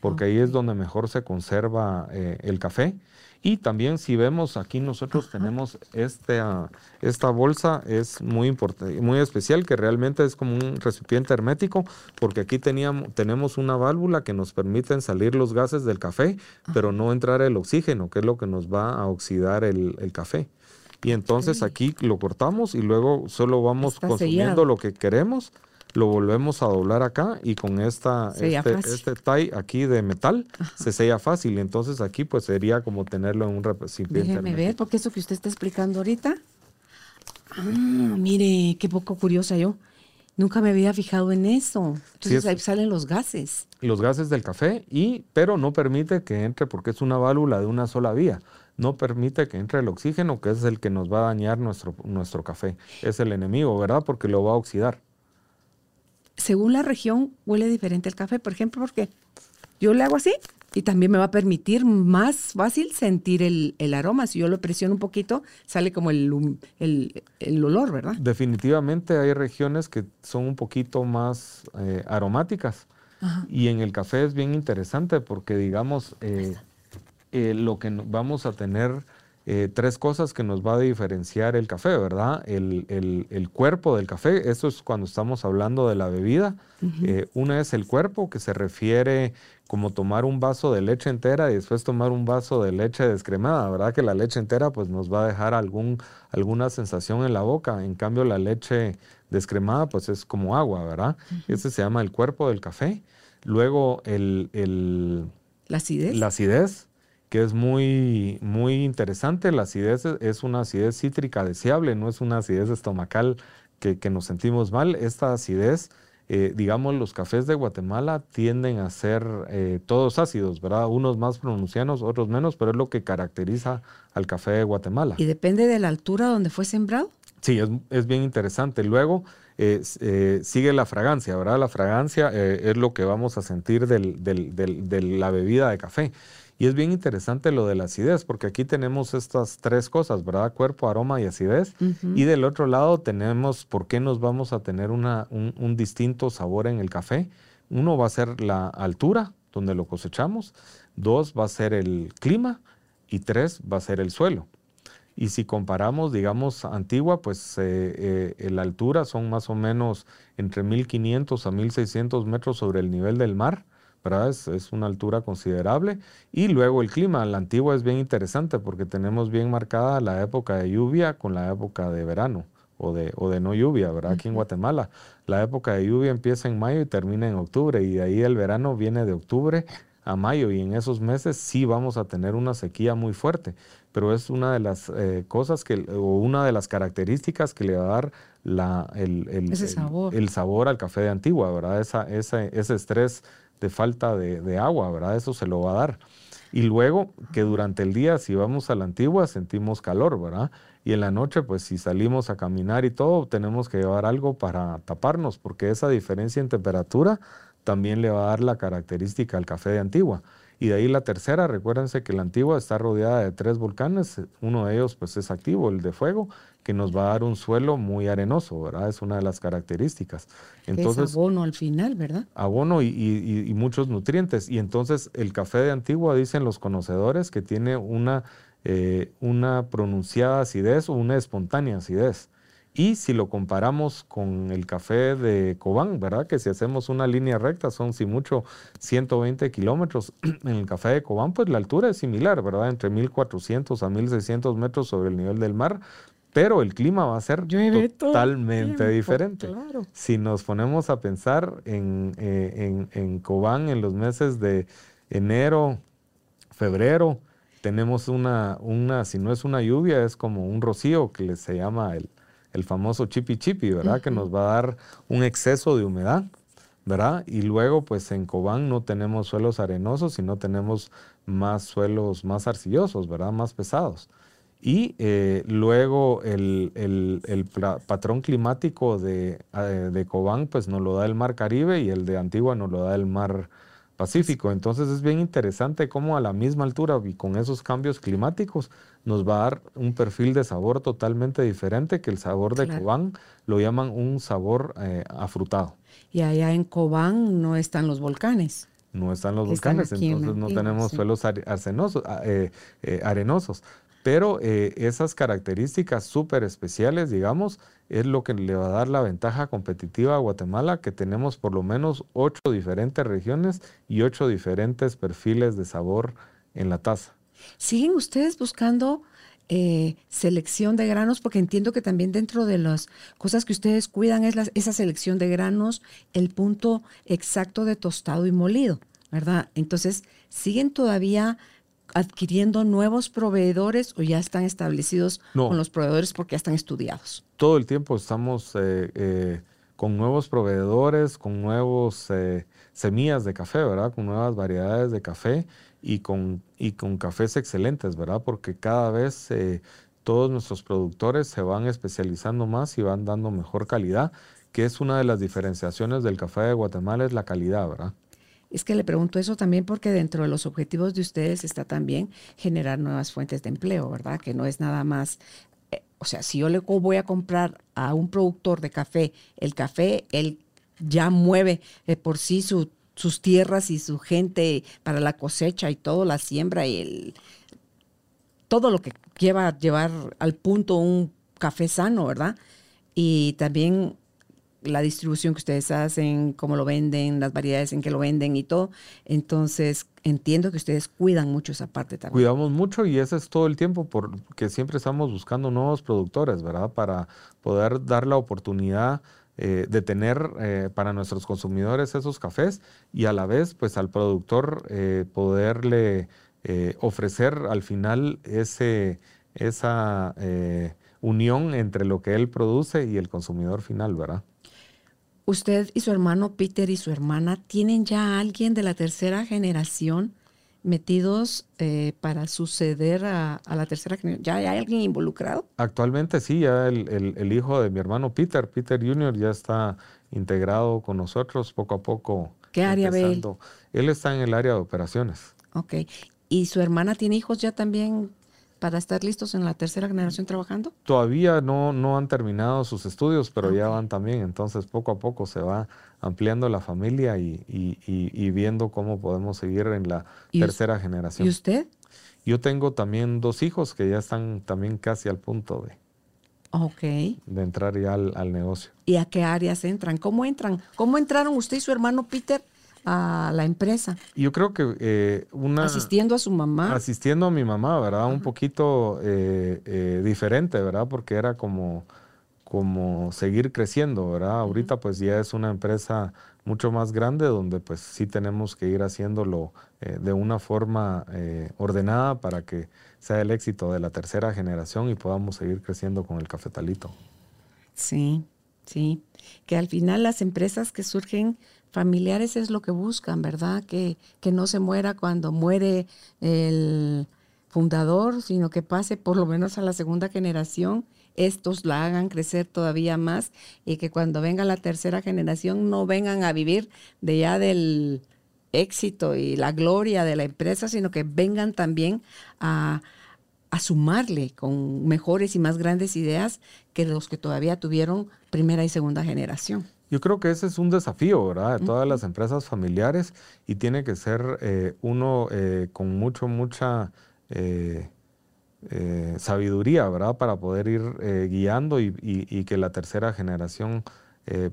porque ahí es donde mejor se conserva eh, el café y también si vemos aquí nosotros tenemos este, ah, esta bolsa, es muy importante, muy especial, que realmente es como un recipiente hermético, porque aquí teníamos, tenemos una válvula que nos permite salir los gases del café, pero no entrar el oxígeno, que es lo que nos va a oxidar el, café. Y entonces aquí lo cortamos y luego solo vamos consumiendo lo que queremos lo volvemos a doblar acá y con esta, este, este, tie aquí de metal se sella fácil. Entonces aquí pues sería como tenerlo en un recipiente. Déjeme ver, porque eso que usted está explicando ahorita. Ah, mire, qué poco curiosa yo. Nunca me había fijado en eso. Entonces ahí salen los gases. Los gases del café, y, pero no permite que entre porque es una válvula de una sola vía. No permite que entre el oxígeno, que es el que nos va a dañar nuestro, nuestro café. Es el enemigo, ¿verdad? Porque lo va a oxidar según la región huele diferente el café, por ejemplo, porque yo le hago así y también me va a permitir más fácil sentir el, aroma. Si yo lo presiono un poquito, sale como el, el, olor, ¿verdad? Definitivamente hay regiones que son un poquito más eh, aromáticas. Y en el café es bien interesante porque, digamos, eh, eh, lo que vamos a tener eh, tres cosas que nos va a diferenciar el café, ¿verdad? El, cuerpo del café, eso es cuando estamos hablando de la bebida. Eh, una es el cuerpo, que se refiere como tomar un vaso de leche entera y después tomar un vaso de leche descremada, ¿verdad? Que la leche entera pues nos va a dejar algún, alguna sensación en la boca, en cambio la leche descremada pues es como agua, ¿verdad? Ese se llama el cuerpo del café. Luego el... la acidez. La acidez que es muy, muy interesante. La acidez es una acidez cítrica deseable, no es una acidez estomacal que, nos sentimos mal. Esta acidez, eh, digamos, los cafés de Guatemala tienden a ser eh, todos ácidos, ¿verdad? Unos más pronunciados, otros menos, pero es lo que caracteriza al café de Guatemala. ¿Y depende de la altura donde fue sembrado? Sí, es, bien interesante. Luego eh, sigue la fragancia, ¿verdad? La fragancia es lo que vamos a sentir de la bebida de café. Y es bien interesante lo de la acidez, porque aquí tenemos estas tres cosas, ¿verdad? Cuerpo, aroma y acidez. Y del otro lado tenemos por qué nos vamos a tener una, un, distinto sabor en el café. Uno va a ser la altura, donde lo cosechamos. Dos va a ser el clima. Y tres va a ser el suelo. Y si comparamos, digamos, Antigua, pues eh, eh, la altura son más o menos entre 1500 a 1600 metros sobre el nivel del mar. Es, una altura considerable. Y luego el clima, la antigua es bien interesante porque tenemos bien marcada la época de lluvia con la época de verano o de, o de no lluvia, ¿verdad? Aquí en Guatemala. La época de lluvia empieza en mayo y termina en octubre y de ahí el verano viene de octubre a mayo y en esos meses sí vamos a tener una sequía muy fuerte, pero es una de las eh, cosas que, o una de las características que le va a dar la, el, el, sabor. El, sabor al café de Antigua, ¿verdad? Esa, ese, ese estrés de falta de, de, agua, ¿verdad? Eso se lo va a dar. Y luego que durante el día, si vamos a la Antigua, sentimos calor, ¿verdad? Y en la noche, pues si salimos a caminar y todo, tenemos que llevar algo para taparnos, porque esa diferencia en temperatura también le va a dar la característica al café de Antigua. Y de ahí la tercera, recuérdense que la Antigua está rodeada de tres volcanes, uno de ellos pues es activo, el de fuego, que nos va a dar un suelo muy arenoso, ¿verdad? Es una de las características. Entonces, es abono al final, ¿verdad? Abono y, muchos nutrientes. Y entonces el café de Antigua, dicen los conocedores, que tiene una, eh, una pronunciada acidez o una espontánea acidez. Y si lo comparamos con el café de Cobán, ¿verdad? Que si hacemos una línea recta son, si mucho, 120 kilómetros. En el café de Cobán, pues la altura es similar, ¿verdad? Entre 1400 a 1600 metros sobre el nivel del mar. Pero el clima va a ser totalmente diferente. Si nos ponemos a pensar en, eh, en, en Cobán en los meses de enero, febrero, tenemos una, una, si no es una lluvia, es como un rocío que se llama el, el famoso chipi chipi, ¿verdad? Que nos va a dar un exceso de humedad, ¿verdad? Y luego, pues en Cobán no tenemos suelos arenosos, sino tenemos más suelos más arcillosos, ¿verdad? Más pesados. Y eh, luego el, patrón climático de, eh, de, Cobán, pues nos lo da el mar Caribe y el de Antigua nos lo da el mar Pacífico. Entonces es bien interesante cómo a la misma altura y con esos cambios climáticos nos va a dar un perfil de sabor totalmente diferente que el sabor de Cobán lo llaman un sabor eh, afrutado. Y allá en Cobán no están los volcanes. No están los volcanes, entonces no tenemos suelos arsenosos, eh, eh, arenosos. Pero eh, esas características súper especiales, digamos, es lo que le va a dar la ventaja competitiva a Guatemala, que tenemos por lo menos ocho diferentes regiones y ocho diferentes perfiles de sabor en la taza. ¿Siguen ustedes buscando eh, selección de granos? Porque entiendo que también dentro de las cosas que ustedes cuidan es esa selección de granos, el punto exacto de tostado y molido, ¿verdad? Entonces, ¿siguen todavía adquiriendo nuevos proveedores o ya están establecidos con los proveedores porque ya están estudiados? Todo el tiempo estamos eh, eh, con nuevos proveedores, con nuevos eh, semillas de café, ¿verdad? Con nuevas variedades de café y con, y con cafés excelentes, ¿verdad? Porque cada vez todos nuestros productores se van especializando más y van dando mejor calidad, que es una de las diferenciaciones del café de Guatemala, es la calidad, ¿verdad? Es que le pregunto eso también porque dentro de los objetivos de ustedes está también generar nuevas fuentes de empleo, ¿verdad? Que no es nada más, eh, o sea, si yo le voy a comprar a un productor de café el café, él ya mueve eh, por sí sus tierras y su gente para la cosecha y todo, la siembra y el, todo lo que lleva llevar al punto un café sano, ¿verdad? Y también la distribución que ustedes hacen, cómo lo venden, las variedades en que lo venden y todo. Entonces, entiendo que ustedes cuidan mucho esa parte también. Cuidamos mucho y ese es todo el tiempo porque siempre estamos buscando nuevos productores, ¿verdad? Para poder dar la oportunidad eh, de tener eh, para nuestros consumidores esos cafés y a la vez, pues al productor eh, poderle ofrecer al final ese, esa unión entre lo que él produce y el consumidor final, ¿verdad? Usted y su hermano Peter y su hermana tienen ya a alguien de la tercera generación metidos eh, para suceder a, la tercera generación? ¿Ya hay alguien involucrado? Actualmente sí, ya el, hijo de mi hermano Peter, Peter Jr., ya está integrado con nosotros poco a poco. ¿Qué área ve él? Él está en el área de operaciones. Ok. ¿Y su hermana tiene hijos ya también para estar listos en la tercera generación trabajando? Todavía no, no han terminado sus estudios, pero ya van también. Entonces, poco a poco se va ampliando la familia y, viendo cómo podemos seguir en la tercera generación. ¿Y usted? Yo tengo también dos hijos que ya están también casi al punto de, okay. de entrar ya al, al negocio. ¿Y a qué áreas entran? ¿Cómo entran? ¿Cómo entraron usted y su hermano Peter a la empresa. Yo creo que eh, una... Asistiendo a su mamá. Asistiendo a mi mamá, ¿verdad? Un poquito eh, eh, diferente, ¿verdad? Porque era como, como seguir creciendo, ¿verdad? Ahorita pues ya es una empresa mucho más grande donde pues sí tenemos que ir haciéndolo de una forma ordenada para que sea el éxito de la tercera generación y podamos seguir creciendo con el cafetalito. Sí, sí, que al final las empresas que surgen familiares es lo que buscan, ¿verdad? Que, que no se muera cuando muere el fundador, sino que pase por lo menos a la segunda generación estos la hagan crecer todavía más y que cuando venga la tercera generación no vengan a vivir de ya del éxito y la gloria de la empresa, sino que vengan también a, sumarle con mejores y más grandes ideas que los que todavía tuvieron primera y segunda generación. Yo creo que ese es un desafío, ¿verdad? De todas las empresas familiares y tiene que ser eh, uno eh, con mucho, mucha eh, sabiduría, ¿verdad? Para poder ir guiando y, que la tercera generación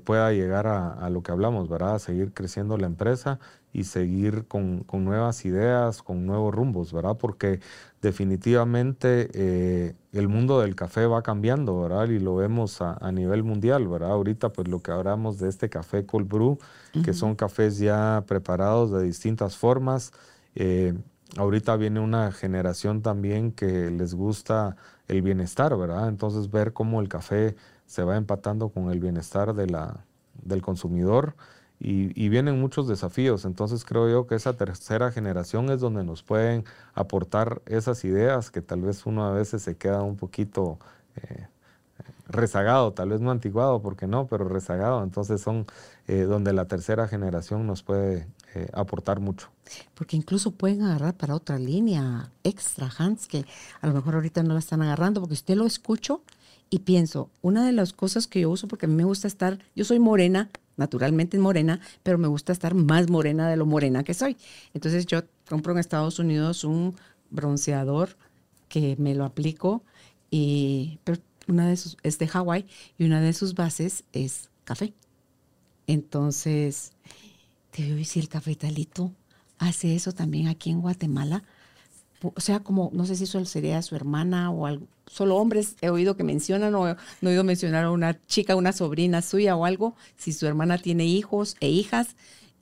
pueda llegar a, lo que hablamos, ¿verdad? A seguir creciendo la empresa y seguir con, nuevas ideas, con nuevos rumbos, ¿verdad? Porque definitivamente el mundo del café va cambiando, ¿verdad? Y lo vemos a, nivel mundial, ¿verdad? Ahorita pues lo que hablamos de este café cold brew, que son cafés ya preparados de distintas formas, ahorita viene una generación también que les gusta el bienestar, ¿verdad? Entonces ver cómo el café se va empatando con el bienestar de la, del consumidor y, vienen muchos desafíos. Entonces creo yo que esa tercera generación es donde nos pueden aportar esas ideas que tal vez uno a veces se queda un poquito... Eh, rezagado, tal vez no antiguado, porque no, pero rezagado. Entonces son eh, donde la tercera generación nos puede eh, aportar mucho. Porque incluso pueden agarrar para otra línea extra, Hans, que a lo mejor ahorita no la están agarrando, porque usted lo escucho y pienso, una de las cosas que yo uso, porque a mí me gusta estar, yo soy morena, naturalmente morena, pero me gusta estar más morena de lo morena que soy. Entonces yo compro en Estados Unidos un bronceador que me lo aplico y una de sus, es de Hawái y una de sus bases es café. Entonces, te voy a decir, el cafetalito hace eso también aquí en Guatemala. O sea, como, no sé si eso sería su hermana o algo. Solo hombres he oído que mencionan o no he oído mencionar a una chica, una sobrina suya o algo. Si su hermana tiene hijos e hijas,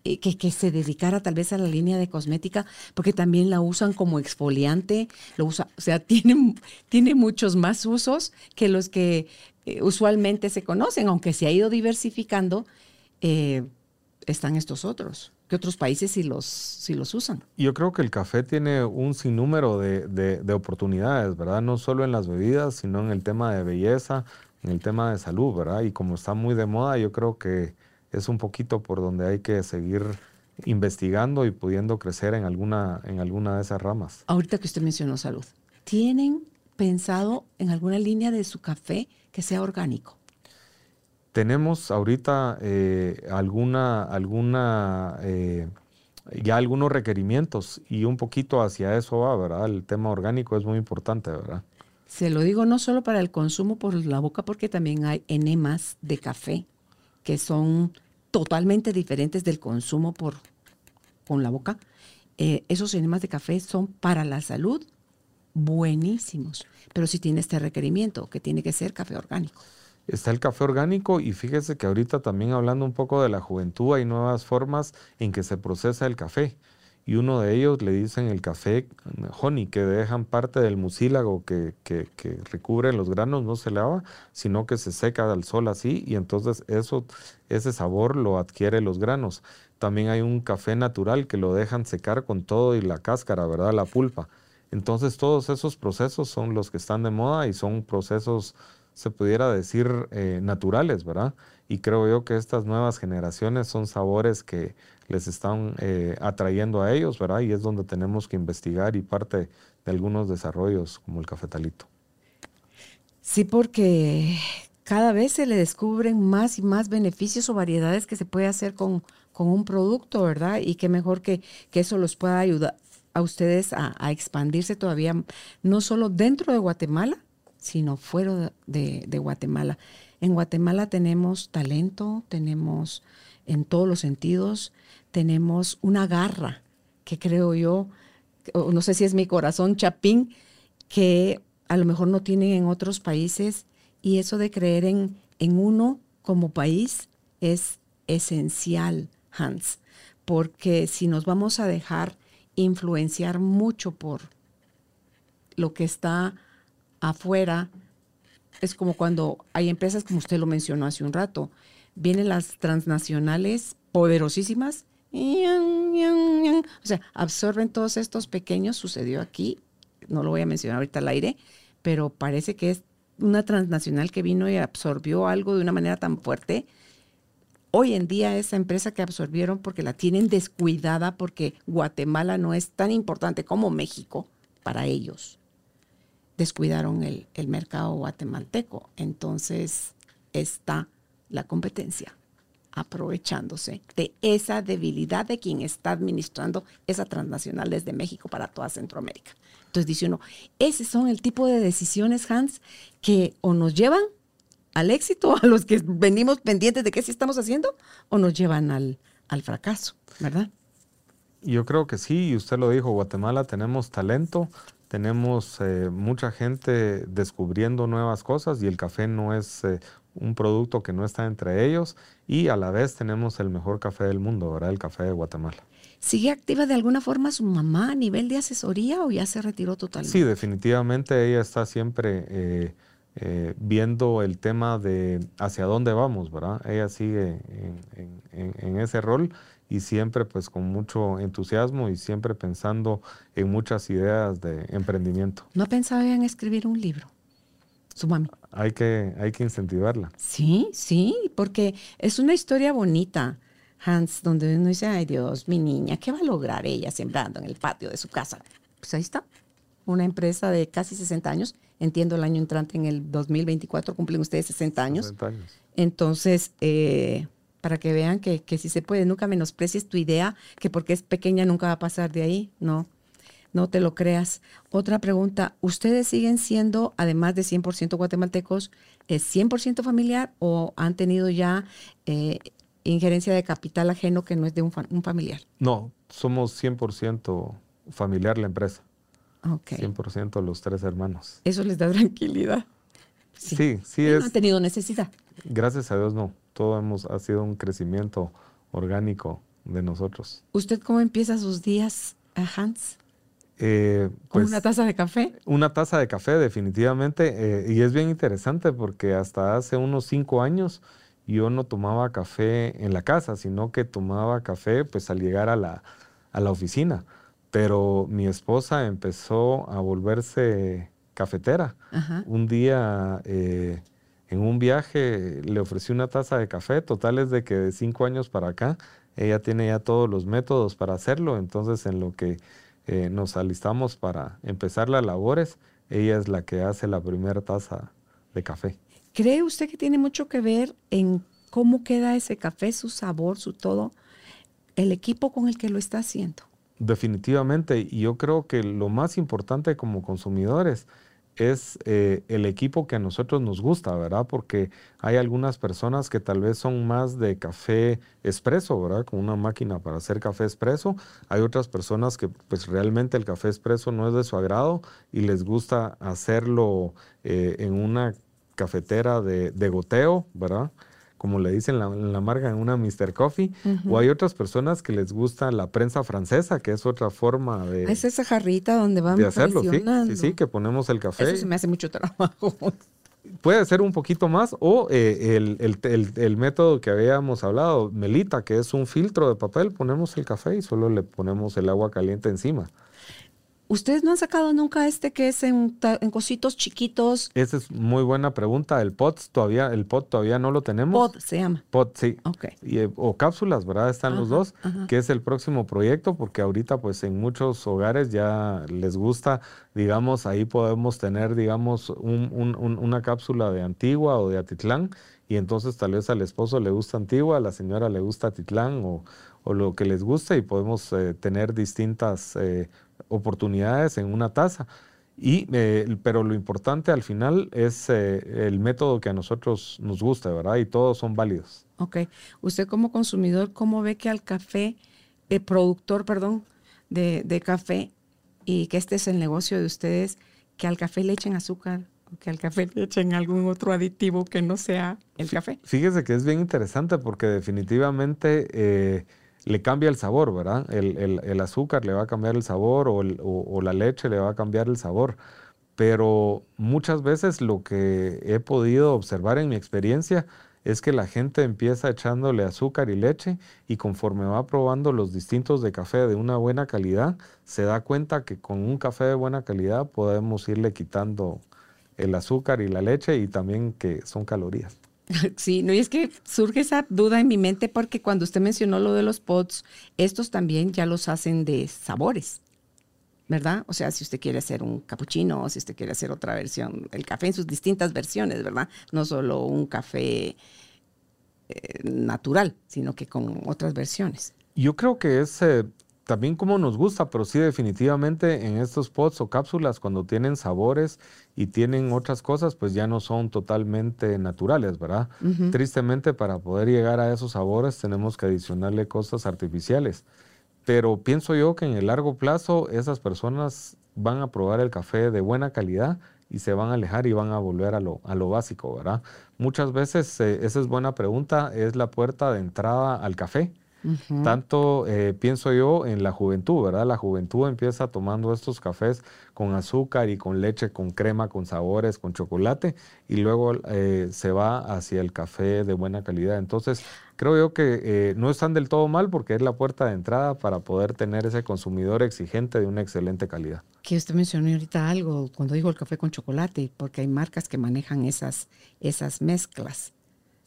eh, que, se dedicara tal vez a la línea de cosmética, porque también la usan como exfoliante, lo usa, o sea, tiene, tiene muchos más usos que los que eh, usualmente se conocen, aunque se ha ido diversificando, eh, están estos otros, que otros países sí los, sí los usan. Yo creo que el café tiene un sinnúmero de, de, de oportunidades, ¿verdad? No solo en las bebidas, sino en el tema de belleza, en el tema de salud, ¿verdad? Y como está muy de moda, yo creo que es un poquito por donde hay que seguir investigando y pudiendo crecer en alguna, en alguna de esas ramas. Ahorita que usted mencionó salud, ¿tienen pensado en alguna línea de su café que sea orgánico? Tenemos ahorita eh, alguna, alguna eh, ya algunos requerimientos y un poquito hacia eso va, ¿verdad? El tema orgánico es muy importante, ¿verdad? Se lo digo no solo para el consumo por la boca, porque también hay enemas de café que son totalmente diferentes del consumo por, con la boca. Eh, esos enemas de café son para la salud buenísimos, pero si tiene este requerimiento, que tiene que ser café orgánico. Está el café orgánico y fíjese que ahorita también hablando un poco de la juventud hay nuevas formas en que se procesa el café y uno de ellos le dicen el café honey, que dejan parte del mucílago que, que, recubre los granos, no se lava, sino que se seca al sol así y entonces eso, ese sabor lo adquiere los granos. También hay un café natural que lo dejan secar con todo y la cáscara, ¿verdad? La pulpa. Entonces todos esos procesos son los que están de moda y son procesos, se pudiera decir, eh, naturales, ¿verdad? Y creo yo que estas nuevas generaciones son sabores que les están eh, atrayendo a ellos, ¿verdad? Y es donde tenemos que investigar y parte de algunos desarrollos como el cafetalito. Sí, porque cada vez se le descubren más y más beneficios o variedades que se puede hacer con, con un producto, ¿verdad? Y qué mejor que, que eso los pueda ayudar a ustedes a, expandirse todavía, no solo dentro de Guatemala, sino fuera de, Guatemala. En Guatemala tenemos talento, tenemos en todos los sentidos, tenemos una garra que creo yo, no sé si es mi corazón chapín, que a lo mejor no tienen en otros países y eso de creer en, en uno como país es esencial, Hans, porque si nos vamos a dejar influenciar mucho por lo que está afuera, es como cuando hay empresas, como usted lo mencionó hace un rato, vienen las transnacionales poderosísimas, o sea, absorben todos estos pequeños, sucedió aquí, no lo voy a mencionar ahorita al aire, pero parece que es una transnacional que vino y absorbió algo de una manera tan fuerte. Hoy en día esa empresa que absorbieron porque la tienen descuidada porque Guatemala no es tan importante como México para ellos. Descuidaron el, el mercado guatemalteco. Entonces está la competencia aprovechándose de esa debilidad de quien está administrando esa transnacional desde México para toda Centroamérica. Entonces dice uno, ese son el tipo de decisiones, Hans, que o nos llevan al éxito, a los que venimos pendientes de qué sí estamos haciendo, o nos llevan al, al fracaso, ¿verdad? Yo creo que sí, y usted lo dijo, Guatemala tenemos talento, tenemos eh, mucha gente descubriendo nuevas cosas y el café no es eh, un producto que no está entre ellos y a la vez tenemos el mejor café del mundo, ¿verdad? El café de Guatemala. ¿Sigue activa de alguna forma su mamá a nivel de asesoría o ya se retiró totalmente? Sí, definitivamente ella está siempre eh, eh, viendo el tema de hacia dónde vamos, ¿verdad? Ella sigue en, ese rol y siempre pues con mucho entusiasmo y siempre pensando en muchas ideas de emprendimiento. ¿No pensaba en escribir un libro? Su mami. Hay que, hay que incentivarla. Sí, sí, porque es una historia bonita. Hans, donde uno dice, ay Dios, mi niña, ¿qué va a lograr ella sembrando en el patio de su casa? Pues ahí está, una empresa de casi 60 años, entiendo el año entrante en el 2024, cumplen ustedes 60 años. 60 años. Entonces, eh, para que vean que, que si se puede, nunca menosprecies tu idea, que porque es pequeña nunca va a pasar de ahí, no, no te lo creas. Otra pregunta, ¿ustedes siguen siendo, además de 100% guatemaltecos, es 100% familiar o han tenido ya eh, injerencia de capital ajeno que no es de un, familiar? No, somos 100% familiar la empresa. Ok. 100% los tres hermanos. Eso les da tranquilidad. Sí, sí, es. ¿No han tenido necesidad? Gracias a Dios no. Todo hemos, ha sido un crecimiento orgánico de nosotros. ¿Usted cómo empieza sus días, Hans? Eh, pues, ¿Una taza de café? Una taza de café, definitivamente. Eh, y es bien interesante porque hasta hace unos cinco años yo no tomaba café en la casa, sino que tomaba café pues al llegar a la, a la oficina. Pero mi esposa empezó a volverse cafetera. Un día eh, en un viaje le ofrecí una taza de café, total es de que de cinco años para acá ella tiene ya todos los métodos para hacerlo, entonces en lo que eh, nos alistamos para empezar las labores, ella es la que hace la primera taza de café. ¿Cree usted que tiene mucho que ver en cómo queda ese café, su sabor, su todo, el equipo con el que lo está haciendo? Definitivamente, y yo creo que lo más importante como consumidores es eh, el equipo que a nosotros nos gusta, ¿verdad? Porque hay algunas personas que tal vez son más de café expreso, ¿verdad? Con una máquina para hacer café expreso. Hay otras personas que pues realmente el café expreso no es de su agrado y les gusta hacerlo eh, en una cafetera de, de goteo, ¿verdad? Como le dicen en la, marca, en una Mr. Coffee. O hay otras personas que les gusta la prensa francesa, que es otra forma de... Es esa jarrita donde vamos de hacerlo, sí, sí, sí, que ponemos el café. Eso se me hace mucho trabajo. Puede ser un poquito más, o eh, el, método que habíamos hablado, Melita, que es un filtro de papel, ponemos el café y solo le ponemos el agua caliente encima. ¿Ustedes no han sacado nunca este que es en, cositos chiquitos? Esa es muy buena pregunta. El pot todavía, el pot todavía no lo tenemos. Pot se llama. Pot, sí. Eh, o cápsulas, ¿verdad? Están los dos, que es el próximo proyecto, porque ahorita pues en muchos hogares ya les gusta, digamos, ahí podemos tener, digamos, una cápsula de Antigua o de Atitlán, y entonces tal vez al esposo le gusta Antigua, a la señora le gusta Atitlán o, lo que les guste y podemos eh, tener distintas eh, oportunidades en una tasa. Y, eh, pero lo importante al final es eh, el método que a nosotros nos gusta, ¿verdad? Y todos son válidos. Ok. Usted como consumidor, ¿cómo ve que al café, el productor, perdón, de, de, café, y que este es el negocio de ustedes, que al café le echen azúcar que al café le echen algún otro aditivo que no sea el café. Fíjese que es bien interesante porque definitivamente eh, le cambia el sabor, ¿verdad? El, azúcar le va a cambiar el sabor o, la leche le va a cambiar el sabor. Pero muchas veces lo que he podido observar en mi experiencia es que la gente empieza echándole azúcar y leche y conforme va probando los distintos de café de una buena calidad, se da cuenta que con un café de buena calidad podemos irle quitando el azúcar y la leche y también que son calorías. Sí, no, y es que surge esa duda en mi mente porque cuando usted mencionó lo de los pots, estos también ya los hacen de sabores, ¿verdad? O sea, si usted quiere hacer un cappuccino o si usted quiere hacer otra versión, el café en sus distintas versiones, ¿verdad? No solo un café eh, natural, sino que con otras versiones. Yo creo que es eh, también como nos gusta, pero sí definitivamente en estos pots o cápsulas cuando tienen sabores y tienen otras cosas, pues ya no son totalmente naturales, ¿verdad? Tristemente para poder llegar a esos sabores tenemos que adicionarle cosas artificiales. Pero pienso yo que en el largo plazo esas personas van a probar el café de buena calidad y se van a alejar y van a volver a lo, a lo básico, ¿verdad? Muchas veces, eh, esa es buena pregunta, es la puerta de entrada al café tanto eh, pienso yo en la juventud, ¿verdad? La juventud empieza tomando estos cafés con azúcar y con leche, con crema, con sabores, con chocolate, y luego eh, se va hacia el café de buena calidad. Entonces, creo yo que eh, no están del todo mal porque es la puerta de entrada para poder tener ese consumidor exigente de una excelente calidad. Que usted mencionó ahorita algo cuando dijo el café con chocolate, porque hay marcas que manejan esas, esas mezclas.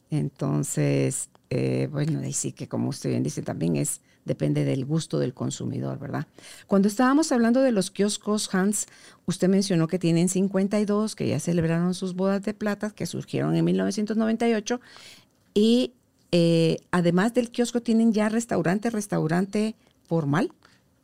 Entonces, eh, bueno, y sí que como usted bien dice, también es, depende del gusto del consumidor, ¿verdad? Cuando estábamos hablando de los kioscos Hans, usted mencionó que tienen 52, que ya celebraron sus bodas de plata, que surgieron en 1998, y eh, además del kiosco tienen ya restaurante, restaurante formal.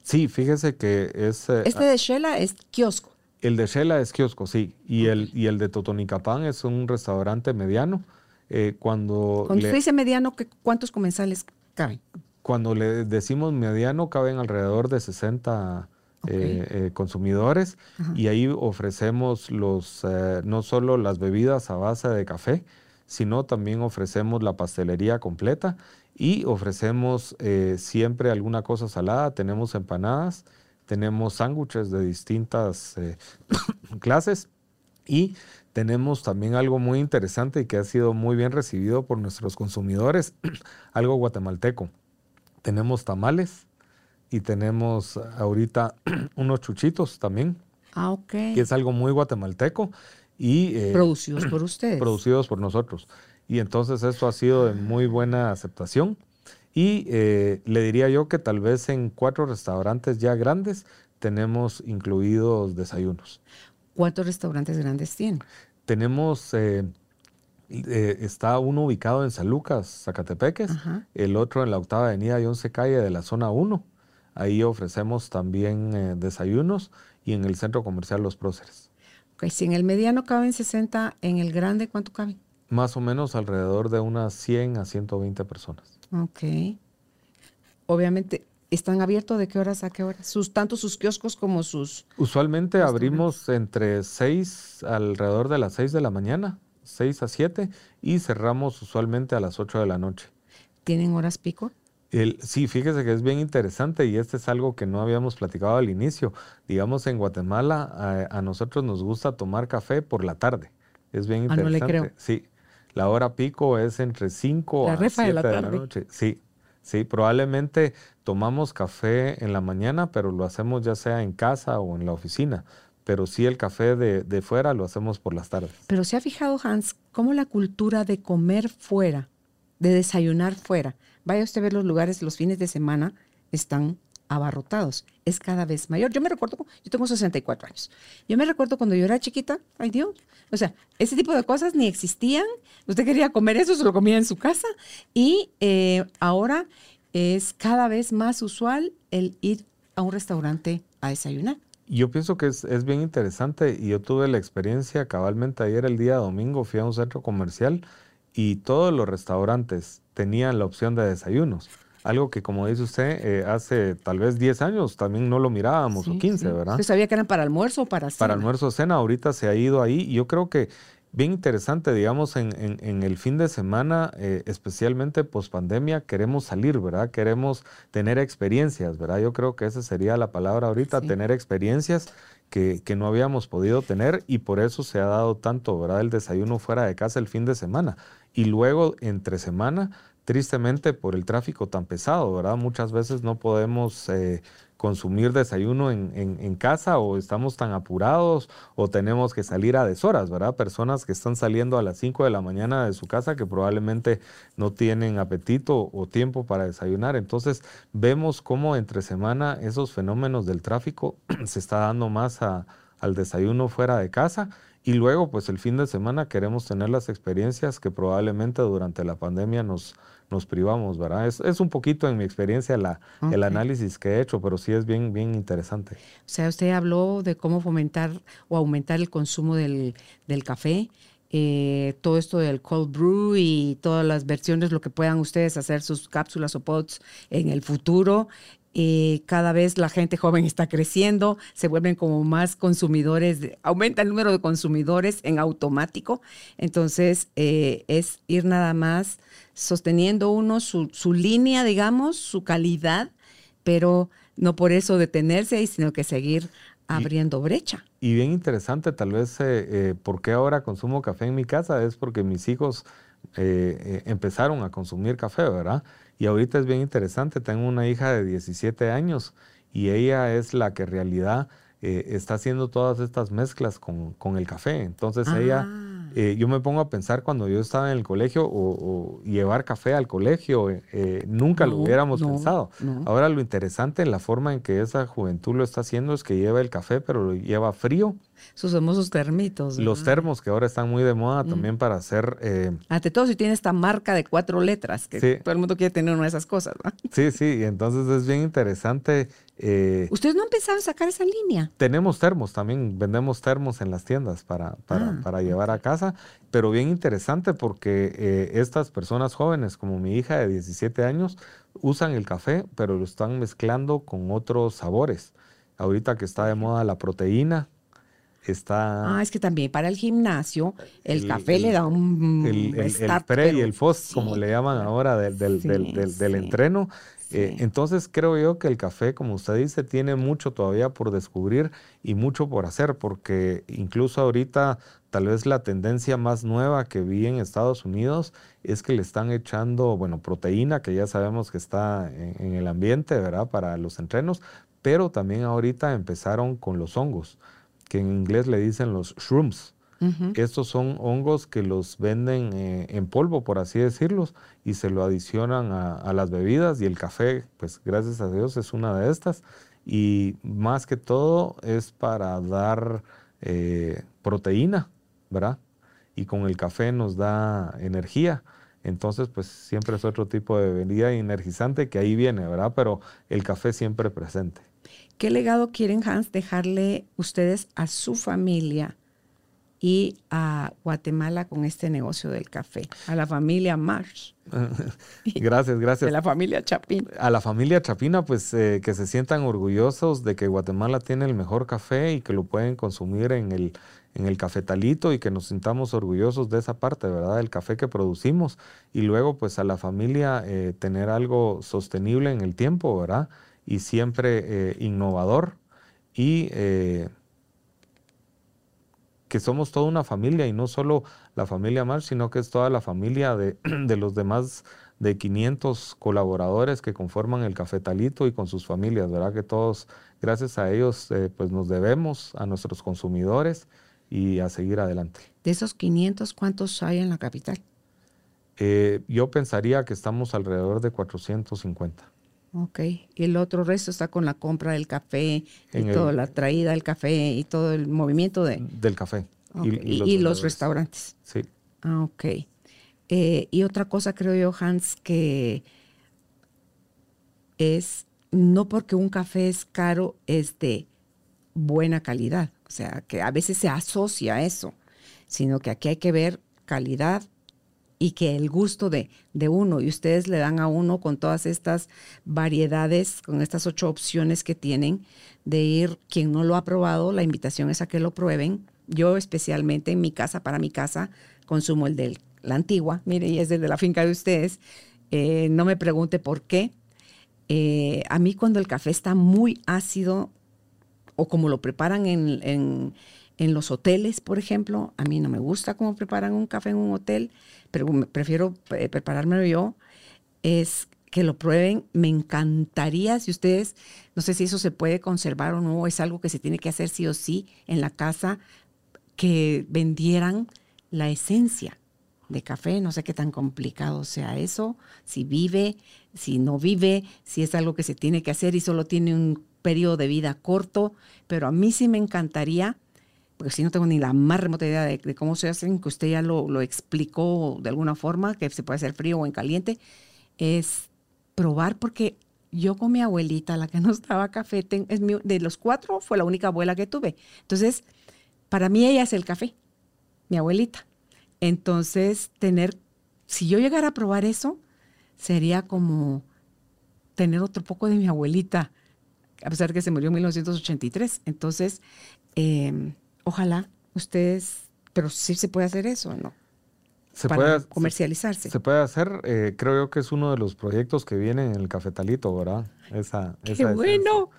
Sí, fíjese que es... Eh, este de Shela es kiosco. El de Shela es kiosco, sí, y, el, y el de Totonicapán es un restaurante mediano eh, cuando cuando usted dice mediano, ¿cuántos comensales caben? Cuando le decimos mediano, caben alrededor de 60 eh, eh, consumidores y ahí ofrecemos los, no solo las bebidas a base de café, sino también ofrecemos la pastelería completa y ofrecemos siempre alguna cosa salada. Tenemos empanadas, tenemos sándwiches de distintas clases y tenemos también algo muy interesante y que ha sido muy bien recibido por nuestros consumidores, algo guatemalteco. Tenemos tamales y tenemos ahorita unos chuchitos también. Ah, ok. Que es algo muy guatemalteco. Y, eh, producidos por ustedes. Producidos por nosotros. Y entonces esto ha sido de muy buena aceptación. Y eh, le diría yo que tal vez en cuatro restaurantes ya grandes tenemos incluidos desayunos. ¿Cuántos restaurantes grandes tienen? Tenemos, eh, eh, está uno ubicado en San Lucas, Zacatepeques, el otro en la octava avenida y once calle de la zona 1. Ahí ofrecemos también eh, desayunos y en el centro comercial Los Próceres. Ok, si en el mediano caben 60, en el grande, ¿cuánto caben? Más o menos alrededor de unas 100 a 120 personas. Ok. Obviamente, ¿Están abiertos de qué horas a qué horas? Sus, tanto sus kioscos como sus... Usualmente abrimos entre 6, alrededor de las 6 de la mañana, 6 a 7, y cerramos usualmente a las 8 de la noche. ¿Tienen horas pico? El, sí, fíjese que es bien interesante y este es algo que no habíamos platicado al inicio. Digamos, en Guatemala a, nosotros nos gusta tomar café por la tarde. Es bien interesante. Ah, no le creo. Sí, la hora pico es entre 5 a 7 de la, de la noche. Sí, Sí, probablemente tomamos café en la mañana, pero lo hacemos ya sea en casa o en la oficina. Pero sí el café de, de fuera lo hacemos por las tardes. Pero se ha fijado, Hans, cómo la cultura de comer fuera, de desayunar fuera, vaya usted a ver los lugares los fines de semana, están abarrotados. Es cada vez mayor. Yo me recuerdo, yo tengo 64 años. Yo me recuerdo cuando yo era chiquita, ay Dios, o sea, ese tipo de cosas ni existían. Usted quería comer eso, se lo comía en su casa. Y eh, ahora es cada vez más usual el ir a un restaurante a desayunar. Yo pienso que es, es, bien interesante y yo tuve la experiencia cabalmente ayer, el día domingo, fui a un centro comercial y todos los restaurantes tenían la opción de desayunos algo que como dice usted, eh, hace tal vez 10 años también no lo mirábamos, o 15, ¿verdad? ¿Usted sabía que eran para almuerzo o para cena? Para almuerzo o cena, ahorita se ha ido ahí. Y yo creo que bien interesante, digamos, en, en, el fin de semana, eh, especialmente post pandemia, queremos salir, ¿verdad? Queremos tener experiencias, ¿verdad? Yo creo que esa sería la palabra ahorita, tener experiencias que, que, no habíamos podido tener y por eso se ha dado tanto, ¿verdad? El desayuno fuera de casa el fin de semana. Y luego, entre semana, tristemente por el tráfico tan pesado, ¿verdad? Muchas veces no podemos eh, consumir desayuno en, casa o estamos tan apurados o tenemos que salir a deshoras, ¿verdad? Personas que están saliendo a las 5 de la mañana de su casa que probablemente no tienen apetito o tiempo para desayunar. Entonces vemos cómo entre semana esos fenómenos del tráfico se está dando más al desayuno fuera de casa. Y luego, pues el fin de semana queremos tener las experiencias que probablemente durante la pandemia nos, nos privamos, ¿verdad? Es, es un poquito en mi experiencia la, el análisis que he hecho, pero sí es bien, bien interesante. O sea, usted habló de cómo fomentar o aumentar el consumo del, del café. Eh, todo esto del cold brew y todas las versiones, lo que puedan ustedes hacer sus cápsulas o pods en el futuro. Eh, cada vez la gente joven está creciendo, se vuelven como más consumidores, aumenta el número de consumidores en automático. Entonces, eh, es ir nada más sosteniendo uno su, línea, digamos, su calidad, pero no por eso detenerse, sino que seguir abriendo brecha. Y bien interesante, tal vez, eh, ¿por qué ahora consumo café en mi casa? Es porque mis hijos empezaron a consumir café, ¿verdad? Y ahorita es bien interesante, tengo una hija de 17 años y ella es la que en realidad eh, está haciendo todas estas mezclas con, con el café. Entonces ella ah. Eh, yo me pongo a pensar cuando yo estaba en el colegio o, llevar café al colegio, eh, eh, nunca lo hubiéramos pensado. Ahora lo interesante en la forma en que esa juventud lo está haciendo es que lleva el café, pero lo lleva frío. Esos famosos termitos. Los termos que ahora están muy de moda mm. también para hacer... Ante todo si tiene esta marca de cuatro letras, que todo el mundo quiere tener una de esas cosas. Sí, sí, entonces es bien interesante eh, ¿Ustedes no han pensado en sacar esa línea? Tenemos termos, también vendemos termos en las tiendas para, para, ah, llevar a casa, pero bien interesante porque eh, estas personas jóvenes, como mi hija de 17 años, usan el café, pero lo están mezclando con otros sabores. Ahorita que está de moda la proteína, está... Ah, es que también para el gimnasio el, café le da un... El, el, pre y el post, como le llaman ahora, del, del, del, del entreno eh, entonces creo yo que el café, como usted dice, tiene mucho todavía por descubrir y mucho por hacer, porque incluso ahorita tal vez la tendencia más nueva que vi en Estados Unidos es que le están echando, bueno, proteína, que ya sabemos que está en, el ambiente, ¿verdad? Para los entrenos, pero también ahorita empezaron con los hongos, que en inglés le dicen los shrooms. Estos son hongos que los venden eh, en polvo, por así decirlos, y se lo adicionan a, las bebidas y el café, pues gracias a Dios es una de estas. Y más que todo es para dar eh, proteína, ¿verdad? Y con el café nos da energía. Entonces, pues siempre es otro tipo de bebida energizante que ahí viene, ¿verdad? Pero el café siempre presente. ¿Qué legado quieren, Hans, dejarle ustedes a su familia y a Guatemala con este negocio del café, a la familia Marsh. gracias, gracias. De la familia Chapín. A la familia Chapina, pues eh, que se sientan orgullosos de que Guatemala tiene el mejor café y que lo pueden consumir en el, en el cafetalito y que nos sintamos orgullosos de esa parte, ¿verdad? Del café que producimos. Y luego, pues a la familia eh, tener algo sostenible en el tiempo, ¿verdad? Y siempre eh, innovador. Y que somos toda una familia y no solo la familia March, sino que es toda la familia de, los demás de 500 colaboradores que conforman el cafetalito y con sus familias, ¿verdad? Que todos, gracias a ellos, eh, pues nos debemos a nuestros consumidores y a seguir adelante. De esos 500, ¿cuántos hay en la capital? Eh, yo pensaría que estamos alrededor de 450. Ok, y el otro resto está con la compra del café y toda la traída del café y todo el movimiento de... Del café. Y, los, restaurantes. Sí. Ah, ok. Eh, y otra cosa creo yo, Hans, que es no porque un café es caro, es de buena calidad. O sea, que a veces se asocia a eso, sino que aquí hay que ver calidad y que el gusto de, de uno y ustedes le dan a uno con todas estas variedades, con estas ocho opciones que tienen de ir, quien no lo ha probado, la invitación es a que lo prueben. Yo especialmente en mi casa, para mi casa, consumo el de la antigua, mire, y es el de la finca de ustedes. Eh, no me pregunte por qué. Eh, a mí cuando el café está muy ácido o como lo preparan en, en los hoteles, por ejemplo, a mí no me gusta cómo preparan un café en un hotel pero prefiero eh, preparármelo yo, es que lo prueben. Me encantaría si ustedes, no sé si eso se puede conservar o no, es algo que se tiene que hacer sí o sí en la casa, que vendieran la esencia de café, no sé qué tan complicado sea eso, si vive, si no vive, si es algo que se tiene que hacer y solo tiene un periodo de vida corto, pero a mí sí me encantaría porque si no tengo ni la más remota idea de, cómo se hacen, que usted ya lo, explicó de alguna forma, que se puede hacer frío o en caliente, es probar porque yo con mi abuelita, la que no estaba café, es de los cuatro fue la única abuela que tuve. Entonces, para mí ella es el café, mi abuelita. Entonces, tener, si yo llegara a probar eso, sería como tener otro poco de mi abuelita, a pesar de que se murió en 1983. Entonces, eh, ojalá ustedes, pero sí se puede hacer eso, ¿no? Se para puede comercializarse. Se, puede hacer, eh, creo yo que es uno de los proyectos que viene en el cafetalito, ¿verdad? Esa, ¡Qué bueno!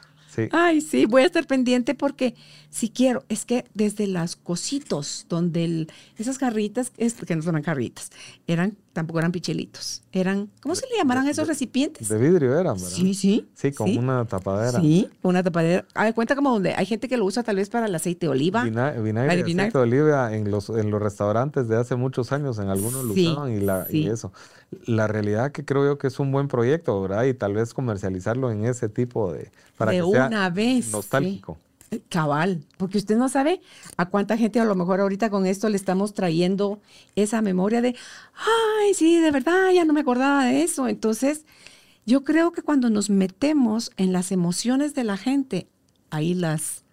Ay, sí, voy a estar pendiente porque si quiero, es que desde las cositos, donde esas jarritas, que no son jarritas, eran, tampoco eran pichelitos, eran, ¿cómo se le llamarán esos recipientes? De vidrio eran, ¿verdad? Sí, sí. Sí, con una tapadera. Sí, una tapadera. A cuenta como donde hay gente que lo usa tal vez para el aceite de oliva. vinagre, aceite de oliva en los, en los restaurantes de hace muchos años, en algunos lo usaban y, la, y eso. La realidad que creo yo que es un buen proyecto, ¿verdad? Y tal vez comercializarlo en ese tipo de... Para de una vez. Nostálgico. Cabal, porque usted no sabe a cuánta gente a lo mejor ahorita con esto le estamos trayendo esa memoria de, ay, sí, de verdad, ya no me acordaba de eso. Entonces, yo creo que cuando nos metemos en las emociones de la gente, ahí las,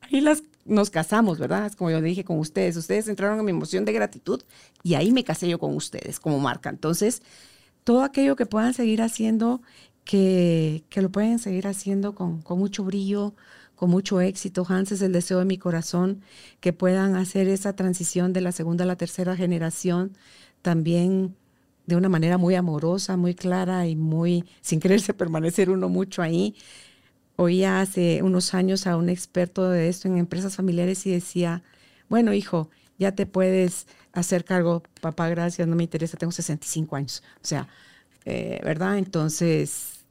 ahí las nos casamos, ¿verdad? Es como yo dije con ustedes, ustedes entraron en mi emoción de gratitud y ahí me casé yo con ustedes como marca. Entonces, todo aquello que puedan seguir haciendo, que, que lo pueden seguir haciendo con, con mucho brillo, con mucho éxito. Hans es el deseo de mi corazón, que puedan hacer esa transición de la segunda a la tercera generación también de una manera muy amorosa, muy clara y muy, sin quererse permanecer uno mucho ahí. Oía hace unos años a un experto de esto en empresas familiares y decía, bueno, hijo, ya te puedes hacer cargo, papá, gracias, no me interesa, tengo 65 años. O sea, eh, ¿verdad? Entonces,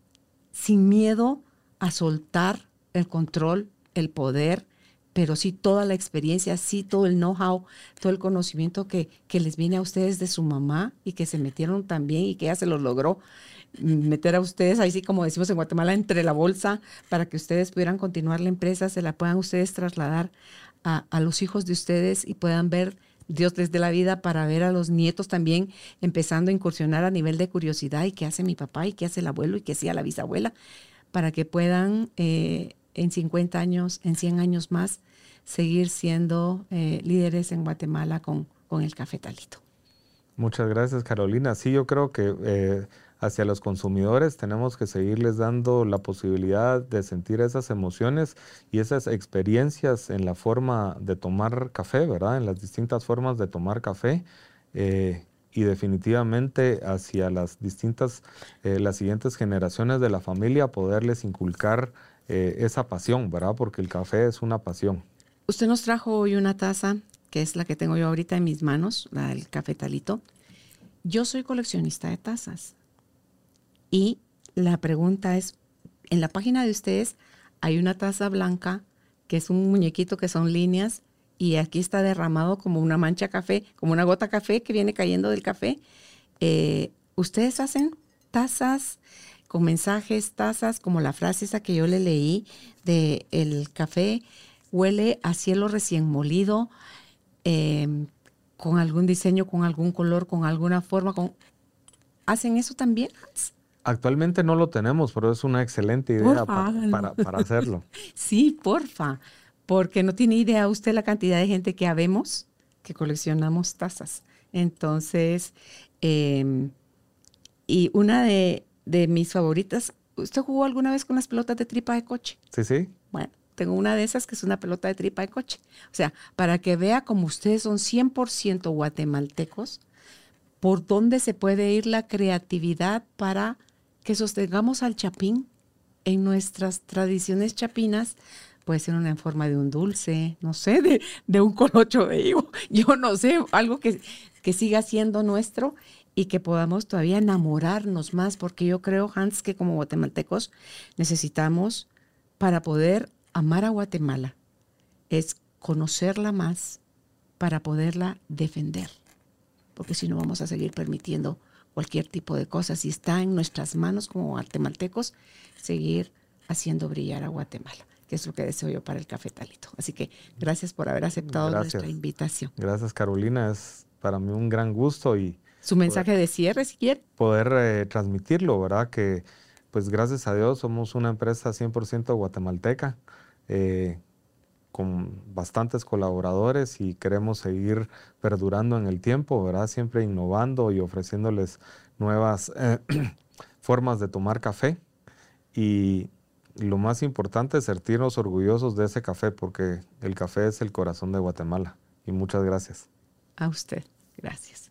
sin miedo a soltar el control, el poder, pero sí toda la experiencia, sí todo el know-how, todo el conocimiento que, que les viene a ustedes de su mamá y que se metieron también y que ella se los logró meter a ustedes, ahí sí como decimos en Guatemala, entre la bolsa para que ustedes pudieran continuar la empresa, se la puedan ustedes trasladar a, a los hijos de ustedes y puedan ver Dios desde la vida para ver a los nietos también empezando a incursionar a nivel de curiosidad y qué hace mi papá y qué hace el abuelo y qué hacía la bisabuela, para que puedan eh, en 50 años, en 100 años más, seguir siendo eh, líderes en Guatemala con, con el cafetalito. Muchas gracias, Carolina. Sí, yo creo que eh, hacia los consumidores tenemos que seguirles dando la posibilidad de sentir esas emociones y esas experiencias en la forma de tomar café, ¿verdad? En las distintas formas de tomar café. Eh, y definitivamente hacia las distintas, las siguientes generaciones de la familia, poderles inculcar eh, esa pasión, ¿verdad? Porque el café es una pasión. Usted nos trajo hoy una taza, que es la que tengo yo ahorita en mis manos, la del cafetalito. Yo soy coleccionista de tazas. Y la pregunta es, en la página de ustedes hay una taza blanca, que es un muñequito que son líneas, y aquí está derramado como una mancha café, como una gota café que viene cayendo del café. Eh, ¿Ustedes hacen tazas con mensajes, tazas, como la frase esa que yo le leí de el café huele a cielo recién molido, em, con algún diseño, con algún color, con alguna forma? Con... ¿Hacen eso también? Actualmente no lo tenemos, pero es una excelente idea para, hacerlo. sí, porfa, porque no tiene idea usted la cantidad de gente que habemos que coleccionamos tazas. Entonces, Em, y una de, de mis favoritas, ¿usted jugó alguna vez con las pelotas de tripa de coche? Sí, sí. Bueno, tengo una de esas que es una pelota de tripa de coche. O sea, para que vea como ustedes son 100% guatemaltecos, por dónde se puede ir la creatividad para que sostengamos al chapín en nuestras tradiciones chapinas. Puede ser una en forma de un dulce, no sé, de, de un colocho de higo, yo no sé, algo que, que siga siendo nuestro y que podamos todavía enamorarnos más, porque yo creo, Hans, que como guatemaltecos necesitamos, para poder amar a Guatemala, es conocerla más para poderla defender, porque si no vamos a seguir permitiendo cualquier tipo de cosas y está en nuestras manos como guatemaltecos seguir haciendo brillar a Guatemala, que es lo que deseo yo para el cafetalito. Así que gracias por haber aceptado nuestra invitación. Gracias Carolina, es para mí un gran gusto y su mensaje de cierre, si quiere. Poder eh, transmitirlo, ¿verdad? Que pues gracias a Dios somos una empresa 100% guatemalteca, eh, con bastantes colaboradores y queremos seguir perdurando en el tiempo, ¿verdad? Siempre innovando y ofreciéndoles nuevas eh, formas de tomar café. Y lo más importante es sentirnos orgullosos de ese café, porque el café es el corazón de Guatemala. Y muchas gracias. A usted, gracias.